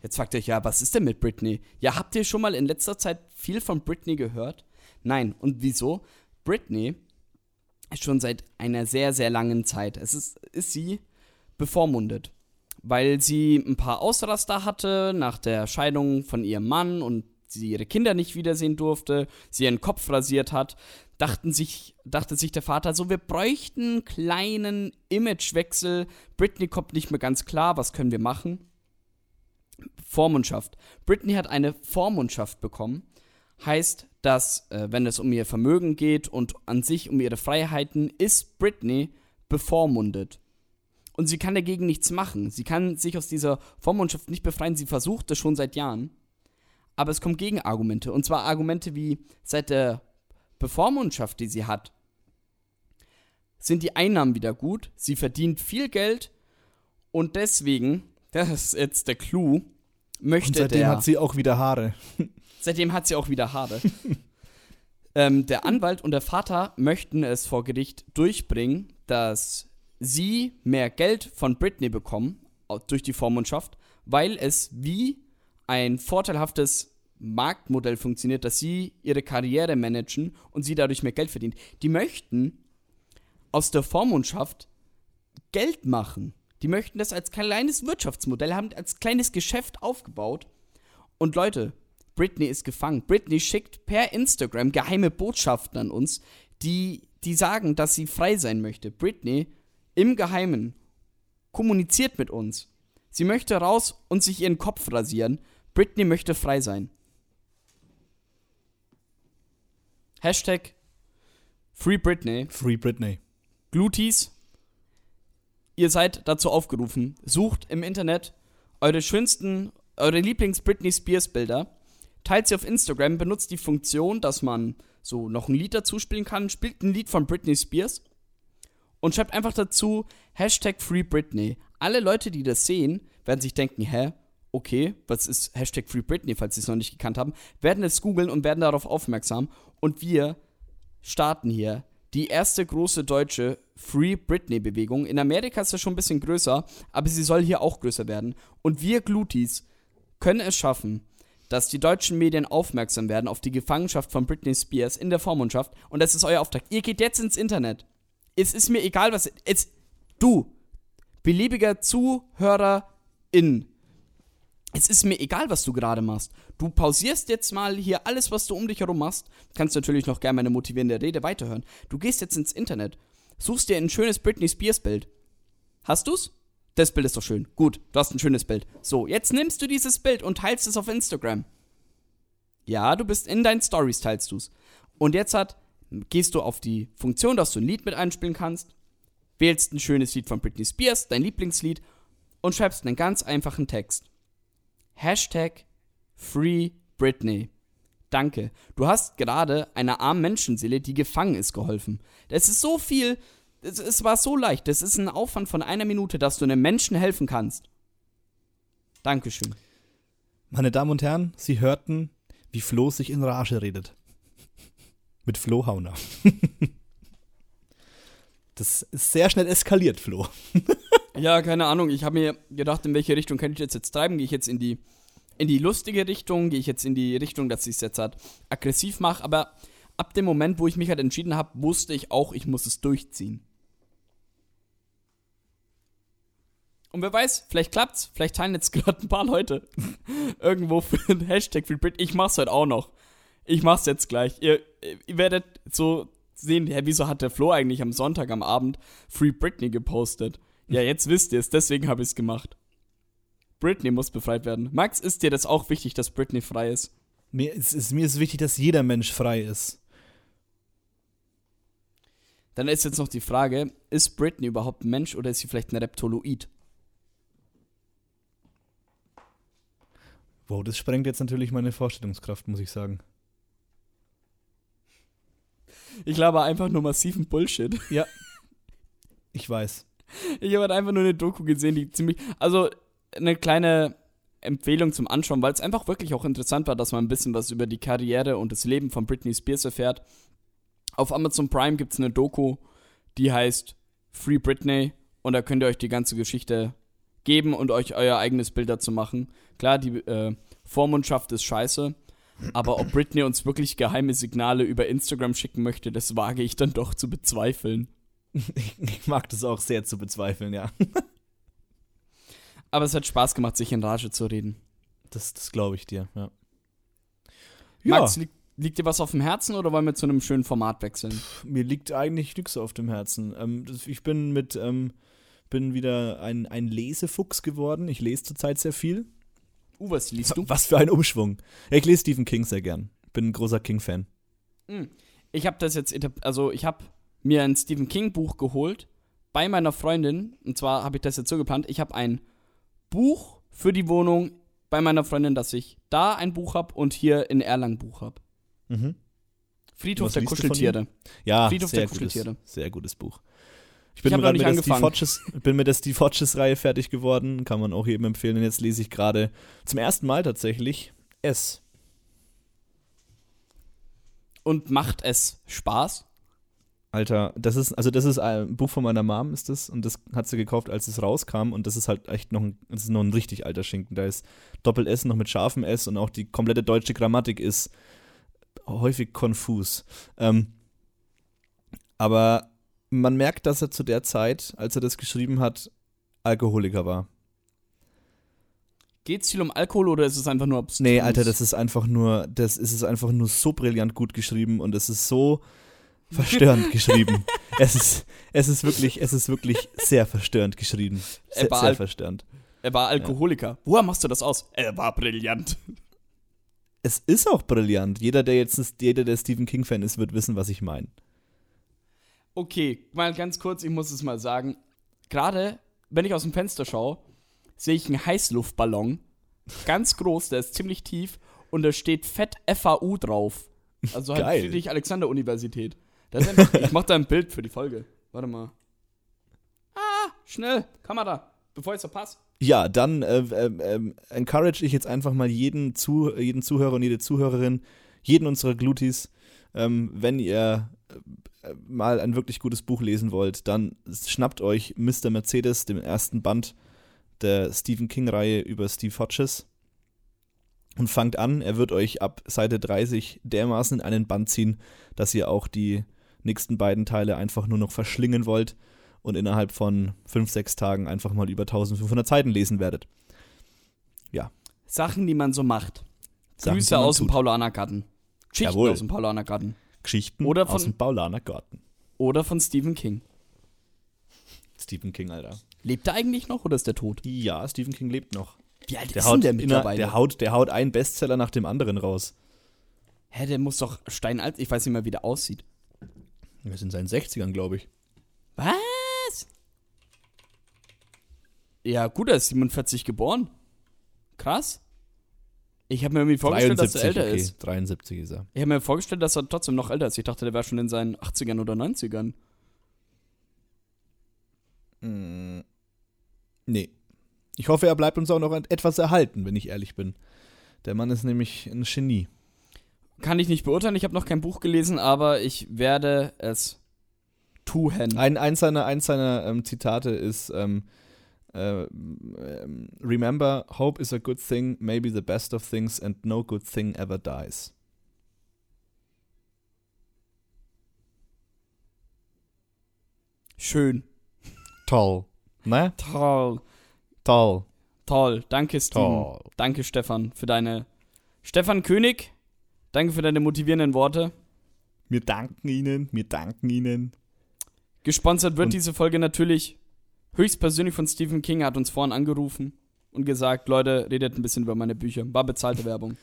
Jetzt fragt ihr euch, ja, was ist denn mit Britney? Ja, habt ihr schon mal in letzter Zeit viel von Britney gehört? Nein. Und wieso? Britney ist schon seit einer sehr, sehr langen Zeit. Es ist, ist sie bevormundet. Weil sie ein paar Ausraster hatte nach der Scheidung von ihrem Mann und sie ihre Kinder nicht wiedersehen durfte, sie ihren Kopf rasiert hat, dachten sich, dachte sich der Vater so, wir bräuchten einen kleinen Imagewechsel. Britney kommt nicht mehr ganz klar, was können wir machen? Vormundschaft. Britney hat eine Vormundschaft bekommen. Heißt, dass, äh, wenn es um ihr Vermögen geht und an sich um ihre Freiheiten, ist Britney bevormundet. Und sie kann dagegen nichts machen. Sie kann sich aus dieser Vormundschaft nicht befreien. Sie versucht es schon seit Jahren. Aber es kommen Gegenargumente. Und zwar Argumente wie, seit der Bevormundschaft, die sie hat, sind die Einnahmen wieder gut. Sie verdient viel Geld. Und deswegen, das ist jetzt der Clou, möchte Und seitdem der. hat sie auch wieder Haare. Seitdem hat sie auch wieder Haare. ähm, der Anwalt und der Vater möchten es vor Gericht durchbringen, dass sie mehr Geld von Britney bekommen durch die Vormundschaft, weil es wie ein vorteilhaftes Marktmodell funktioniert, dass sie ihre Karriere managen und sie dadurch mehr Geld verdient. Die möchten aus der Vormundschaft Geld machen. Die möchten das als kleines Wirtschaftsmodell haben, als kleines Geschäft aufgebaut. Und Leute, Britney ist gefangen. Britney schickt per Instagram geheime Botschaften an uns, die, die sagen, dass sie frei sein möchte. Britney im Geheimen kommuniziert mit uns. Sie möchte raus und sich ihren Kopf rasieren. Britney möchte frei sein. Hashtag Free Britney. Free Britney. Glutis, ihr seid dazu aufgerufen, sucht im Internet eure schönsten, eure Lieblings-Britney Spears-Bilder, teilt sie auf Instagram, benutzt die Funktion, dass man so noch ein Lied dazu spielen kann, spielt ein Lied von Britney Spears und schreibt einfach dazu Hashtag Free Britney. Alle Leute, die das sehen, werden sich denken, hä, okay, was ist Hashtag Free Britney, falls sie es noch nicht gekannt haben, werden es googeln und werden darauf aufmerksam und wir starten hier die erste große deutsche Free Britney-Bewegung. In Amerika ist das schon ein bisschen größer, aber sie soll hier auch größer werden. Und wir Glutis können es schaffen, dass die deutschen Medien aufmerksam werden auf die Gefangenschaft von Britney Spears in der Vormundschaft. Und das ist euer Auftrag. Ihr geht jetzt ins Internet. Es ist mir egal, was. Es, du, beliebiger Zuhörer in. Es ist mir egal, was du gerade machst. Du pausierst jetzt mal hier alles, was du um dich herum machst. Kannst natürlich noch gerne meine motivierende Rede weiterhören. Du gehst jetzt ins Internet, suchst dir ein schönes Britney Spears Bild. Hast du's? Das Bild ist doch schön. Gut, du hast ein schönes Bild. So, jetzt nimmst du dieses Bild und teilst es auf Instagram. Ja, du bist in deinen Stories teilst du's. Und jetzt hat, gehst du auf die Funktion, dass du ein Lied mit einspielen kannst, wählst ein schönes Lied von Britney Spears, dein Lieblingslied, und schreibst einen ganz einfachen Text. Hashtag Free Britney. Danke. Du hast gerade einer armen Menschenseele, die gefangen ist, geholfen. Das ist so viel. Es, es war so leicht. Das ist ein Aufwand von einer Minute, dass du einem Menschen helfen kannst. Dankeschön. Meine Damen und Herren, Sie hörten, wie Flo sich in Rage redet. Mit Flo Hauner. das ist sehr schnell eskaliert, Flo. Ja, keine Ahnung. Ich habe mir gedacht, in welche Richtung kann ich das jetzt treiben? Gehe ich jetzt in die, in die lustige Richtung? Gehe ich jetzt in die Richtung, dass ich es jetzt halt aggressiv mache? Aber ab dem Moment, wo ich mich halt entschieden habe, wusste ich auch, ich muss es durchziehen. Und wer weiß, vielleicht klappt's, vielleicht teilen jetzt gerade ein paar Leute irgendwo für den Hashtag Free Brit. Ich mach's heute auch noch. Ich mach's jetzt gleich. Ihr, ihr werdet so sehen, hä, wieso hat der Flo eigentlich am Sonntag am Abend Free Britney gepostet? Ja, jetzt wisst ihr es, deswegen habe ich es gemacht. Britney muss befreit werden. Max, ist dir das auch wichtig, dass Britney frei ist? Mir ist, ist, mir ist wichtig, dass jeder Mensch frei ist. Dann ist jetzt noch die Frage, ist Britney überhaupt ein Mensch oder ist sie vielleicht ein Reptoloid? Wow, das sprengt jetzt natürlich meine Vorstellungskraft, muss ich sagen. Ich glaube einfach nur massiven Bullshit. Ja. Ich weiß. Ich habe halt einfach nur eine Doku gesehen, die ziemlich. Also eine kleine Empfehlung zum Anschauen, weil es einfach wirklich auch interessant war, dass man ein bisschen was über die Karriere und das Leben von Britney Spears erfährt. Auf Amazon Prime gibt es eine Doku, die heißt Free Britney und da könnt ihr euch die ganze Geschichte geben und euch euer eigenes Bild dazu machen. Klar, die äh, Vormundschaft ist scheiße, aber ob Britney uns wirklich geheime Signale über Instagram schicken möchte, das wage ich dann doch zu bezweifeln. Ich mag das auch sehr zu bezweifeln, ja. Aber es hat Spaß gemacht, sich in Rage zu reden. Das, das glaube ich dir, ja. Max, li liegt dir was auf dem Herzen oder wollen wir zu einem schönen Format wechseln? mir liegt eigentlich nichts auf dem Herzen. Ähm, ich bin mit, ähm, bin wieder ein, ein Lesefuchs geworden. Ich lese zurzeit sehr viel. Uh, was liest du? Was für ein Umschwung. Ja, ich lese Stephen King sehr gern. Bin ein großer King-Fan. Hm. Ich habe das jetzt, also ich habe mir ein Stephen King Buch geholt bei meiner Freundin. Und zwar habe ich das jetzt so geplant. Ich habe ein Buch für die Wohnung bei meiner Freundin, dass ich da ein Buch habe und hier in Erlangen Buch habe. Mhm. Friedhof der Kuscheltiere. Ja, Friedhof sehr der gutes, Kuscheltiere. sehr gutes Buch. Ich bin gerade nicht mit der Steve. Hodges, bin mit der Steve Hodges-Reihe fertig geworden. Kann man auch jedem empfehlen. Und jetzt lese ich gerade zum ersten Mal tatsächlich S. Und macht es Spaß? Alter, das ist, also das ist ein Buch von meiner Mom, ist das, und das hat sie gekauft, als es rauskam, und das ist halt echt noch ein, das ist noch ein richtig alter Schinken. Da ist Doppel-S noch mit scharfem S und auch die komplette deutsche Grammatik ist häufig konfus. Ähm, aber man merkt, dass er zu der Zeit, als er das geschrieben hat, Alkoholiker war. Geht es viel um Alkohol oder ist es einfach nur abstrus? Nee, Alter, das ist einfach nur, das ist es einfach nur so brillant gut geschrieben und es ist so verstörend geschrieben. Es ist, es ist wirklich, es ist wirklich sehr verstörend geschrieben. Sehr, Er war sehr verstörend. Er war Alkoholiker. Woher machst du das aus? Er war brillant. es ist auch brillant. Jeder, der jetzt jeder, der Stephen King-Fan ist, wird wissen, was ich meine. Okay, mal ganz kurz, ich muss es mal sagen. Gerade, wenn ich aus dem Fenster schaue, sehe ich einen Heißluftballon. Ganz groß, der ist ziemlich tief und da steht fett FAU drauf. Also halt. Friedrich-Alexander-Universität. Einfach- Ich mach da ein Bild für die Folge. Warte mal. Ah, schnell, Kamera, bevor ich es verpasse. Ja, dann äh, ähm, ähm, encourage ich jetzt einfach mal jeden, Zu jeden Zuhörer und jede Zuhörerin, jeden unserer Glutis, ähm, wenn ihr äh, mal ein wirklich gutes Buch lesen wollt, dann schnappt euch Mr. Mercedes, den ersten Band der Stephen King-Reihe über Steve Hodges und fangt an. Er wird euch ab Seite 30 dermaßen in einen Band ziehen, dass ihr auch die nächsten beiden Teile einfach nur noch verschlingen wollt und innerhalb von fünf, sechs Tagen einfach mal über 1500 Seiten lesen werdet. Sachen, die man so macht. Sachen, Grüße aus dem. Paulanergarten. Geschichten Jawohl. aus dem Paulanergarten. Geschichten Oder aus von- dem Paulaner Garten. Oder von Stephen King. Stephen King, Alter. Lebt er eigentlich noch oder ist der tot? Ja, Stephen King lebt noch. Wie alt Der ist haut, denn der mittlerweile? der, haut, der haut einen Bestseller nach dem anderen raus. Hä, der muss doch steinalt. Ich weiß nicht mehr, wie der aussieht. Wir sind in seinen 60ern, glaube ich. Was? Ja, gut, er ist 47 geboren. Krass. Ich habe mir irgendwie vorgestellt, dass er älter okay. ist. 73 ist er. Ich habe mir vorgestellt, dass er trotzdem noch älter ist. Ich dachte, der wäre schon in seinen 80ern oder 90ern. Nee. Ich hoffe, er bleibt uns auch noch etwas erhalten, wenn ich ehrlich bin. Der Mann ist nämlich ein Genie. Kann ich nicht beurteilen, ich habe noch kein Buch gelesen, aber ich werde es tun. Ein, eins seiner, eins seiner ähm, Zitate ist: ähm, äh, ähm, Remember, hope is a good thing, maybe the best of things, and no good thing ever dies. Schön. Toll. Ne? Toll. Toll. Toll. Danke, Steven. Toll. Danke, Stefan, für deine. Stefan König, danke für deine motivierenden Worte. Wir danken Ihnen, wir danken Ihnen. Gesponsert wird Und- diese Folge natürlich höchstpersönlich von Stephen King. Er hat uns vorhin angerufen und gesagt: Leute, redet ein bisschen über meine Bücher. War bezahlte Werbung.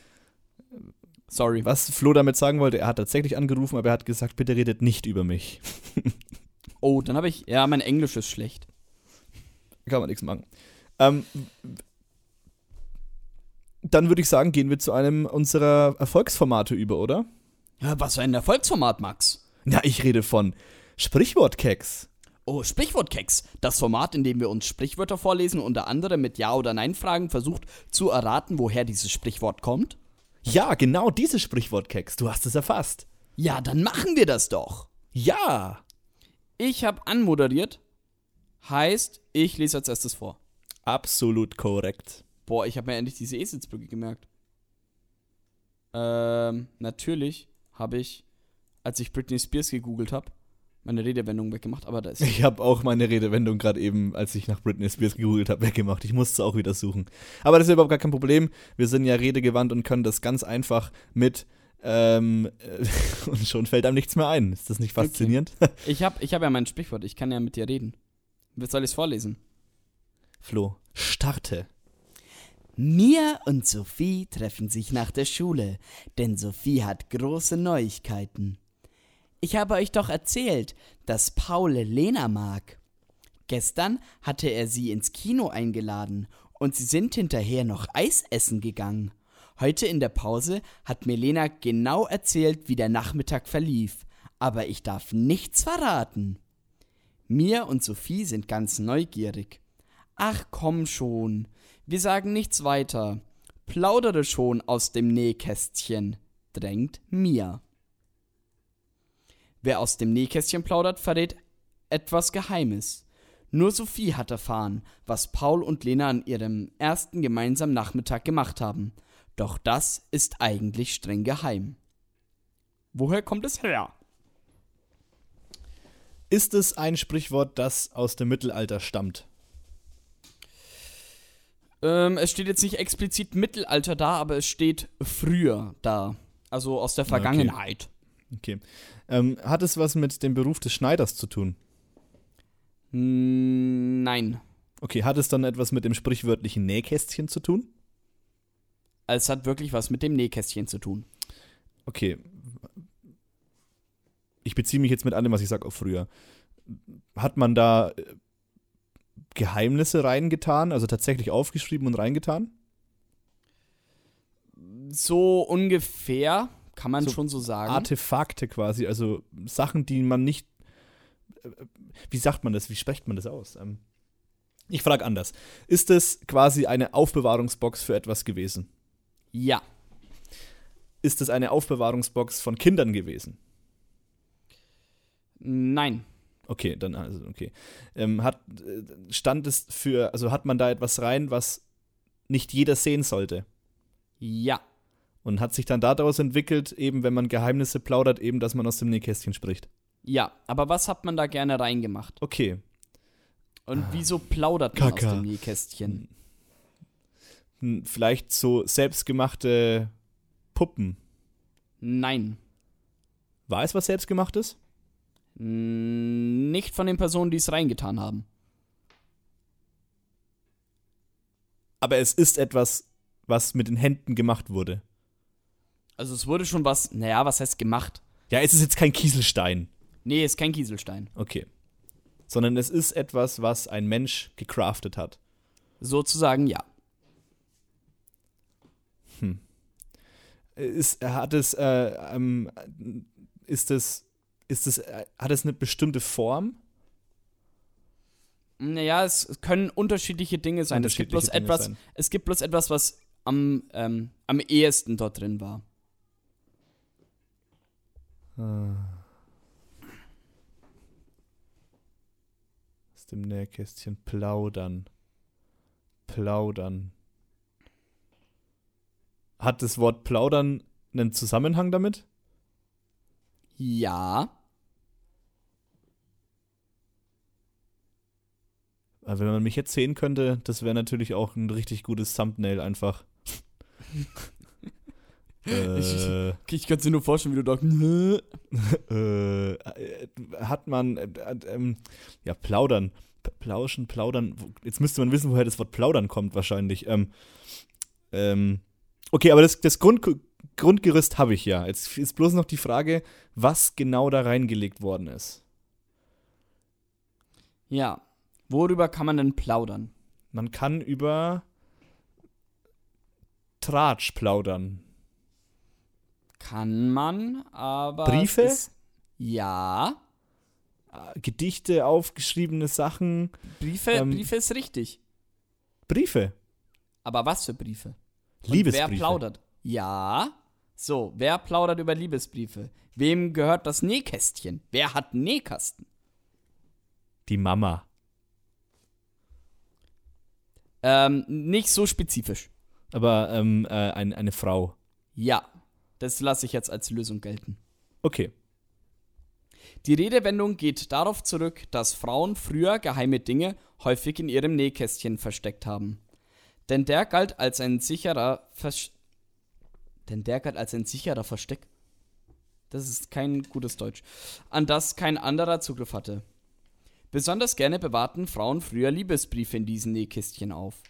Sorry. Was Flo damit sagen wollte, er hat tatsächlich angerufen, aber er hat gesagt, bitte redet nicht über mich. Oh, dann habe ich. Ja, mein Englisch ist schlecht. Kann man nichts machen. Ähm, dann würde ich sagen, gehen wir zu einem unserer Erfolgsformate über, oder? Ja, was für ein Erfolgsformat, Max. Ja, ich rede von Sprichwortkeks. Oh, Sprichwortkeks. Das Format, in dem wir uns Sprichwörter vorlesen und unter anderem mit Ja- oder Nein-Fragen versucht zu erraten, woher dieses Sprichwort kommt. Ja, genau dieses Sprichwortkeks. Du hast es erfasst. Ja, dann machen wir das doch. Ja. Ich habe anmoderiert. Heißt, ich lese als erstes vor. Absolut korrekt. Boah, ich habe mir endlich diese Eselsbrücke gemerkt. Ähm, natürlich habe ich, als ich Britney Spears gegoogelt habe, meine Redewendung weggemacht, aber da ist. Ich habe auch meine Redewendung gerade eben, als ich nach Britney Spears gegoogelt habe, weggemacht. Ich musste es auch wieder suchen. Aber das ist überhaupt gar kein Problem. Wir sind ja redegewandt und können das ganz einfach mit ähm, äh, und schon fällt einem nichts mehr ein. Ist das nicht faszinierend? Ich habe ich hab ja mein Sprichwort, ich kann ja mit dir reden. Soll ich es vorlesen? Flo, starte. Mia und Sophie treffen sich nach der Schule, denn Sophie hat große Neuigkeiten. Ich habe euch doch erzählt, dass Paul Lena mag. Gestern hatte er sie ins Kino eingeladen und sie sind hinterher noch Eis essen gegangen. Heute in der Pause hat mir Lena genau erzählt, wie der Nachmittag verlief, aber ich darf nichts verraten. Mia und Sophie sind ganz neugierig. Ach komm schon, wir sagen nichts weiter. Plaudere schon aus dem Nähkästchen, drängt Mia. Wer aus dem Nähkästchen plaudert, verrät etwas Geheimes. Nur Sophie hat erfahren, was Paul und Lena an ihrem ersten gemeinsamen Nachmittag gemacht haben. Doch das ist eigentlich streng geheim. Woher kommt es her? Ist es ein Sprichwort, das aus dem Mittelalter stammt? Ähm, es steht jetzt nicht explizit Mittelalter da, aber es steht früher da. Also aus der Vergangenheit. Okay. Ähm, hat es was mit dem Beruf des Schneiders zu tun? Mm, Nein. Okay, hat es dann etwas mit dem sprichwörtlichen Nähkästchen zu tun? als hat wirklich was mit dem Nähkästchen zu tun. Okay. Ich beziehe mich jetzt mit allem, was ich sage, auf früher. Hat man da äh, Geheimnisse reingetan, also tatsächlich aufgeschrieben und reingetan? So ungefähr, kann man So schon so sagen. Artefakte quasi, also Sachen, die man nicht. äh, Wie sagt man das? Wie spricht man das aus? Ähm, ich frage anders. Ist es quasi eine Aufbewahrungsbox für etwas gewesen? ja, Ist es eine Aufbewahrungsbox von Kindern gewesen? nein, Okay, dann also okay. Ähm, hat äh, stand es für, also hat man da etwas rein, was nicht jeder sehen sollte? ja, Und hat sich dann daraus entwickelt, eben wenn man Geheimnisse plaudert, eben, dass man aus dem Nähkästchen spricht. ja. Aber was hat man da gerne reingemacht? Okay. Und wieso plaudert man Kaka. aus dem Nähkästchen? Hm, Vielleicht so selbstgemachte Puppen. Nein. War es was selbstgemachtes? Nicht von den Personen, die es reingetan haben. Aber es ist etwas, was mit den Händen gemacht wurde. Also es wurde schon was, naja, was heißt gemacht? Ja, es ist jetzt kein Kieselstein. Nee, ist kein Kieselstein. Okay. Sondern es ist etwas, was ein Mensch gecraftet hat. Sozusagen ja. Ist, hat es, äh, ähm, ist es, ist es, äh, hat es eine bestimmte Form? Naja, es können unterschiedliche Dinge sein. Es gibt bloß Unterschiedliche Dinge etwas, sein. es gibt bloß etwas, was am, ähm, am ehesten dort drin war. Aus dem Nähkästchen plaudern. Plaudern. Hat das Wort plaudern einen Zusammenhang damit? Ja. Aber wenn man mich jetzt sehen könnte, das wäre natürlich auch ein richtig gutes Thumbnail einfach. äh, Ich kann es dir nur vorstellen, wie du da. äh, hat man, äh, äh, ähm, ja, plaudern. Plauschen, plaudern. Jetzt müsste man wissen, woher das Wort plaudern kommt, wahrscheinlich. Ähm, ähm, okay, aber das, das Grund, Grundgerüst habe ich ja. Jetzt ist bloß noch die Frage, was genau da reingelegt worden ist. Ja. Worüber kann man denn plaudern? Man kann über Tratsch plaudern. Kann man, aber. Briefe? Ist, ja. Äh, Gedichte, aufgeschriebene Sachen, Briefe, Ähm, Briefe ist richtig. Briefe, Aber was für Briefe? Und Liebesbriefe. Wer plaudert? Ja. So, wer plaudert über Liebesbriefe? Wem gehört das Nähkästchen? Wer hat einen Nähkasten? Die Mama. Ähm, nicht so spezifisch. Aber ähm, äh, ein, eine Frau. Ja. Das lasse ich jetzt als Lösung gelten. Okay. Die Redewendung geht darauf zurück, dass Frauen früher geheime Dinge häufig in ihrem Nähkästchen versteckt haben. Denn der galt als ein sicherer Vers Denn der galt als ein sicherer Versteck. Das ist kein gutes Deutsch. An das kein anderer Zugriff hatte. Besonders gerne bewahrten Frauen früher Liebesbriefe in diesen Nähkästchen auf.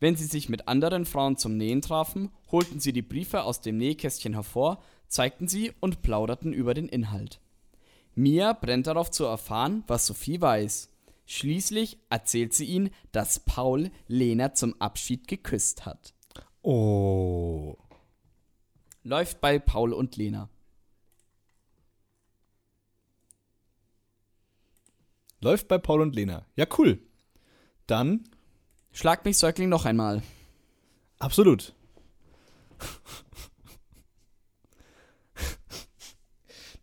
Wenn sie sich mit anderen Frauen zum Nähen trafen, holten sie die Briefe aus dem Nähkästchen hervor, zeigten sie und plauderten über den Inhalt. Mia brennt darauf zu erfahren, was Sophie weiß. Schließlich erzählt sie ihn, dass Paul Lena zum Abschied geküsst hat. Oh. Läuft bei Paul und Lena. Läuft bei Paul und Lena. Ja, cool. Dann, Schlag mich Säugling noch einmal. absolut.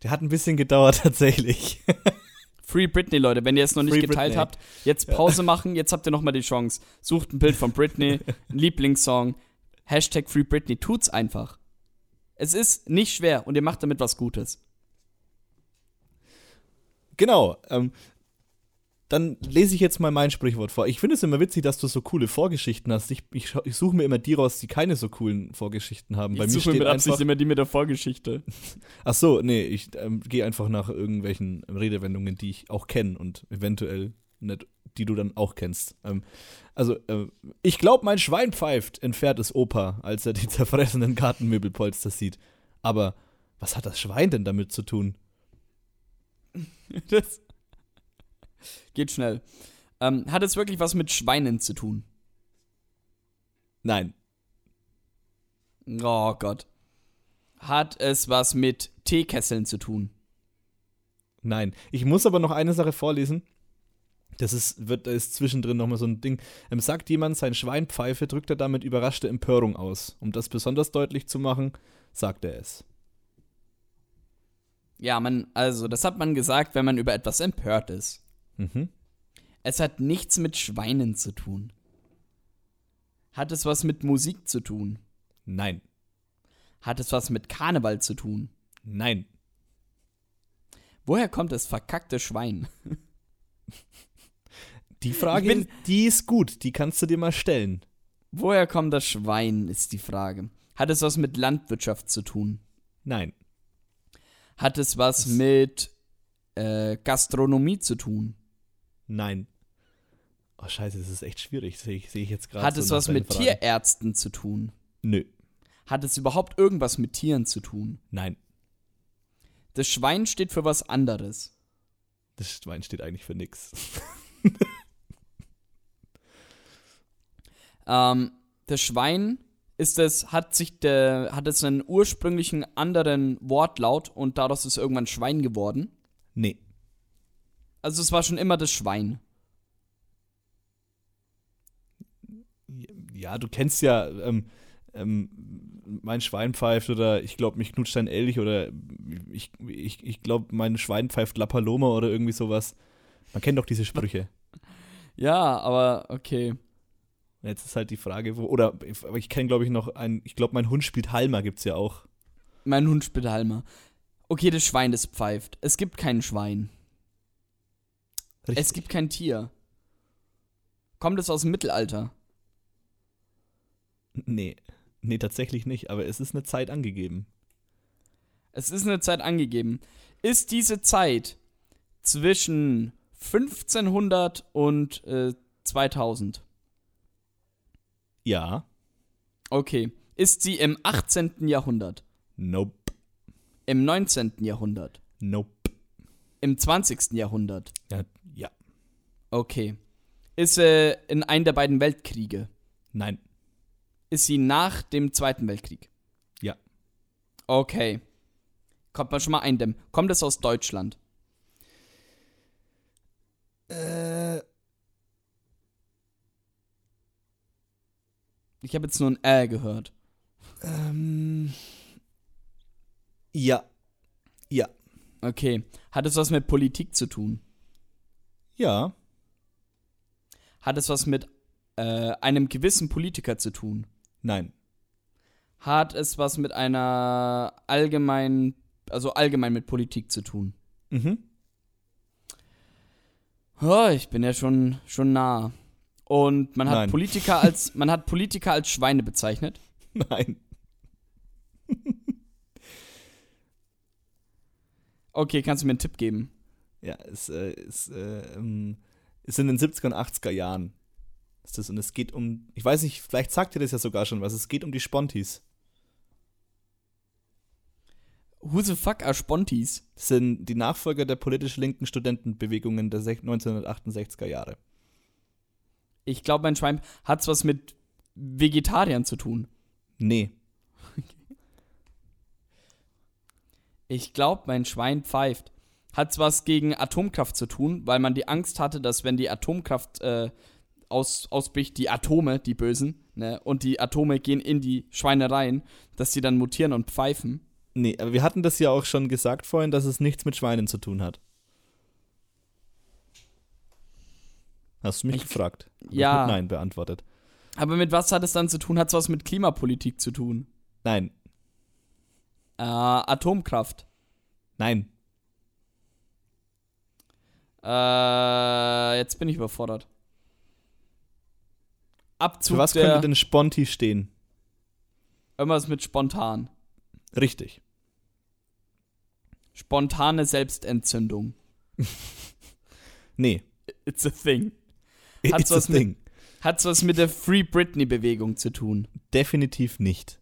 Der hat ein bisschen gedauert tatsächlich. Free Britney, Leute, wenn ihr es noch nicht Free geteilt Britney. habt, jetzt Pause machen, jetzt habt ihr nochmal die Chance. Sucht ein Bild von Britney, ein Lieblingssong, Hashtag Free Britney, tut's einfach. Es ist nicht schwer und ihr macht damit was Gutes. Genau. Ähm, dann lese ich jetzt mal mein Sprichwort vor. Ich finde es immer witzig, dass du so coole Vorgeschichten hast. Ich, ich, ich suche mir immer die raus, die keine so coolen Vorgeschichten haben. Ich suche mir mit Absicht immer die mit der Vorgeschichte. Ach so, nee, ich ähm, gehe einfach nach irgendwelchen Redewendungen, die ich auch kenne und eventuell nicht die du dann auch kennst. Ähm, also, äh, ich glaube, mein Schwein pfeift, entfährt es Opa, als er die zerfressenen Gartenmöbelpolster sieht. Aber was hat das Schwein denn damit zu tun? Das geht schnell. Ähm, hat es wirklich was mit Schweinen zu tun? Nein, Oh Gott. Hat es was mit Teekesseln zu tun? nein. Ich muss aber noch eine Sache vorlesen. Das ist, wird, da ist zwischendrin nochmal so ein Ding. Ähm, sagt jemand, sein Schwein pfeife, drückt er damit überraschte Empörung aus. Um das besonders deutlich zu machen, sagt er es. Ja, man, also, das hat man gesagt, wenn man über etwas empört ist. Mhm. Es hat nichts mit Schweinen zu tun. Hat es was mit Musik zu tun? Nein. Hat es was mit Karneval zu tun? Nein. Woher kommt das verkackte Schwein? Die Frage, bin- die ist gut, die kannst du dir mal stellen. Woher kommt das Schwein, ist die Frage. Hat es was mit Landwirtschaft zu tun? Nein. Hat es was mit äh, Gastronomie zu tun? Nein. Oh, scheiße, das ist echt schwierig. Sehe ich, sehe ich jetzt gerade. Hat so es was mit Fragen. Tierärzten zu tun? Nö. Hat es überhaupt irgendwas mit Tieren zu tun? Nein. Das Schwein steht für was anderes. Das Schwein steht eigentlich für nix. Ähm, das Schwein ist es, hat sich der, hat es einen ursprünglichen anderen Wortlaut und daraus ist irgendwann Schwein geworden. Nee. Also es war schon immer das Schwein. Ja, du kennst ja ähm, ähm, mein Schwein pfeift oder ich glaube, mich knutscht ein Elch oder ich, ich, ich glaube, mein Schwein pfeift La Paloma oder irgendwie sowas. Man kennt doch diese Sprüche. Ja, aber okay. Jetzt ist halt die Frage, wo, oder aber ich kenne, glaube ich, noch ein, ich glaube, mein Hund spielt Halma, gibt's ja auch. Mein Hund spielt Halmer. Okay, das Schwein, das pfeift. Es gibt kein Schwein. Es gibt kein Tier. Kommt es aus dem Mittelalter? Nee. Nee, tatsächlich nicht, aber es ist eine Zeit angegeben. Es ist eine Zeit angegeben. Ist diese Zeit zwischen 1500 und äh, 2000? Ja. Okay. Ist sie im 18. Jahrhundert? Nope. Im 19. Jahrhundert? Nope. Im 20. Jahrhundert? Ja. ja. Okay. Ist sie in einem der beiden Weltkriege? Nein. Ist sie nach dem Zweiten Weltkrieg? Ja. Okay. Kommt man schon mal eindämmen. Kommt es aus Deutschland? Äh. Ich habe jetzt nur ein Äh gehört. Ähm. Ja. Ja. Okay. Hat es was mit Politik zu tun? Ja. Hat es was mit äh, einem gewissen Politiker zu tun? Nein. Hat es was mit einer allgemeinen, also allgemein mit Politik zu tun? Mhm. Oh, ich bin ja schon, schon nah. Und man hat Nein. Politiker als, man hat Politiker als Schweine bezeichnet. Nein. Okay, kannst du mir einen Tipp geben? Ja, es äh, ist, äh, ähm, ist in den 70er und 80er Jahren. Ist das, und es geht um, ich weiß nicht, vielleicht sagt ihr das ja sogar schon was, es geht um die Spontis. Who the fuck are Spontis? Das sind die Nachfolger der politisch linken Studentenbewegungen der sech- 1968er Jahre. Ich glaube, mein Schwein hat's was mit Vegetariern zu tun. Nee. Ich glaube, mein Schwein pfeift. Hat's was gegen Atomkraft zu tun, weil man die Angst hatte, dass wenn die Atomkraft äh, aus, ausbricht, die Atome, die Bösen, ne, und die Atome gehen in die Schweine rein, dass die dann mutieren und pfeifen. Nee, aber wir hatten das ja auch schon gesagt vorhin, dass es nichts mit Schweinen zu tun hat. Hast du mich Ich- gefragt? Hab Ja. Mit Nein beantwortet. Aber mit was hat es dann zu tun? Hat's was mit Klimapolitik zu tun? Nein. Äh, Atomkraft. Nein. Äh, jetzt bin ich überfordert. Abzug Für was der, könnte denn Sponti stehen? irgendwas mit spontan. Richtig. Spontane Selbstentzündung. Nee. It's a thing. Hat's It's was, mit, hat's was mit der Free Britney-Bewegung zu tun? Definitiv nicht.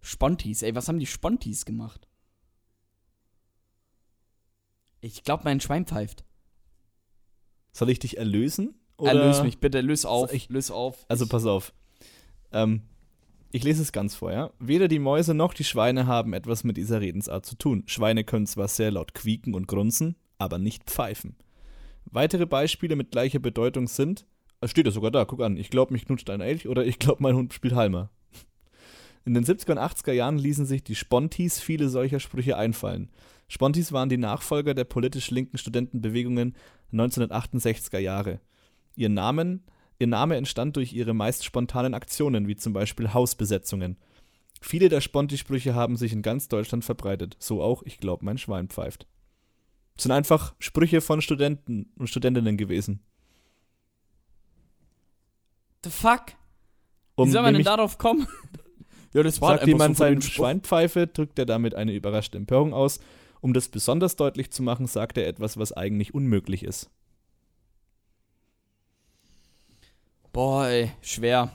Spontis, ey, was haben die Spontis gemacht? Ich glaube, mein Schwein pfeift. Soll ich dich erlösen? Oder? Erlöse mich, bitte, löse auf, ich- löse auf. Also pass auf. Ähm, ich lese es ganz vor, ja. Weder die Mäuse noch die Schweine haben etwas mit dieser Redensart zu tun. Schweine können zwar sehr laut quieken und grunzen, aber nicht pfeifen. Weitere Beispiele mit gleicher Bedeutung sind, steht ja sogar da, guck an, ich glaube, mich knutscht ein Elch oder ich glaube, mein Hund spielt Halmer. In den 70er und 80er Jahren ließen sich die Spontis viele solcher Sprüche einfallen. Spontis waren die Nachfolger der politisch linken Studentenbewegungen 1968er Jahre. Ihr Namen, ihr Name entstand durch ihre meist spontanen Aktionen, wie zum Beispiel Hausbesetzungen. Viele der Sponti-Sprüche haben sich in ganz Deutschland verbreitet, so auch Ich glaub, mein Schwein pfeift. Sind einfach Sprüche von Studenten und Studentinnen gewesen. The fuck? Um Wie soll man denn darauf kommen? ja, das war sagt jemand so von sein dem Spruch. Schweinpfeife, drückt er damit eine überraschte Empörung aus. Um das besonders deutlich zu machen, sagt er etwas, was eigentlich unmöglich ist. Boah, ey, schwer.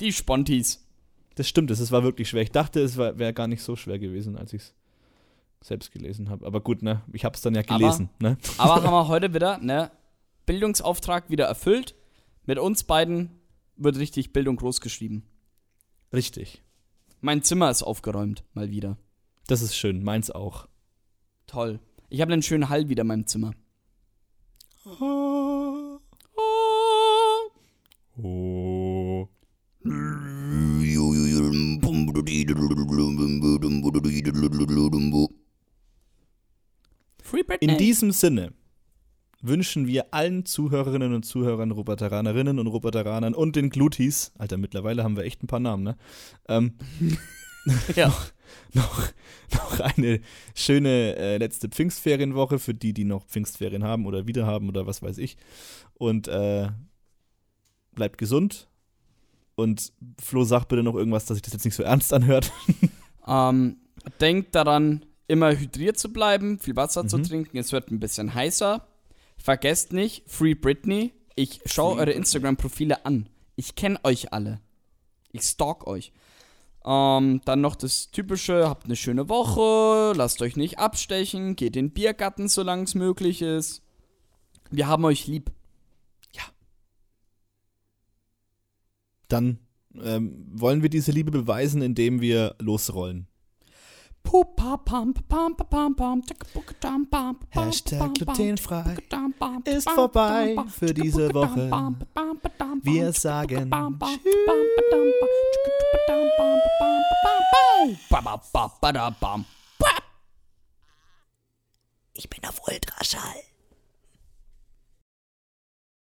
Die Spontis. Das stimmt, es war wirklich schwer. Ich dachte, es wäre gar nicht so schwer gewesen, als ich es selbst gelesen habe. Aber gut, ne? Ich habe es dann ja Aber- gelesen, ne? Aber haben wir heute wieder, ne? Bildungsauftrag wieder erfüllt. Mit uns beiden wird richtig Bildung großgeschrieben. Richtig. Mein Zimmer ist aufgeräumt, mal wieder. Das ist schön, meins auch. Toll. Ich habe einen schönen Hall wieder in meinem Zimmer. Oh. Free Britney. In diesem Sinne wünschen wir allen Zuhörerinnen und Zuhörern, Roboteranerinnen und Roboteranern und den Glutis, Alter, mittlerweile haben wir echt ein paar Namen, ne? Ähm, ja. noch, noch eine schöne äh, letzte Pfingstferienwoche für die, die noch Pfingstferien haben oder wieder haben oder was weiß ich. Und äh, bleibt gesund. Und Flo, sag bitte noch irgendwas, dass sich das jetzt nicht so ernst anhört. Ähm, denkt daran, immer hydriert zu bleiben, viel Wasser zu Mhm. trinken. Es wird ein bisschen heißer. Vergesst nicht, Free Britney. Ich schaue eure. Instagram-Profile an. Ich kenne euch alle. Ich stalk euch. Ähm, dann noch das Typische, habt eine schöne Woche, lasst euch nicht abstechen, geht in den Biergarten, solange es möglich ist. Wir haben euch lieb. Dann ähm, wollen wir diese Liebe beweisen, indem wir losrollen. Hashtag glutenfrei ist vorbei für diese Woche. Wir sagen Tschüss. Ich bin auf Ultraschall.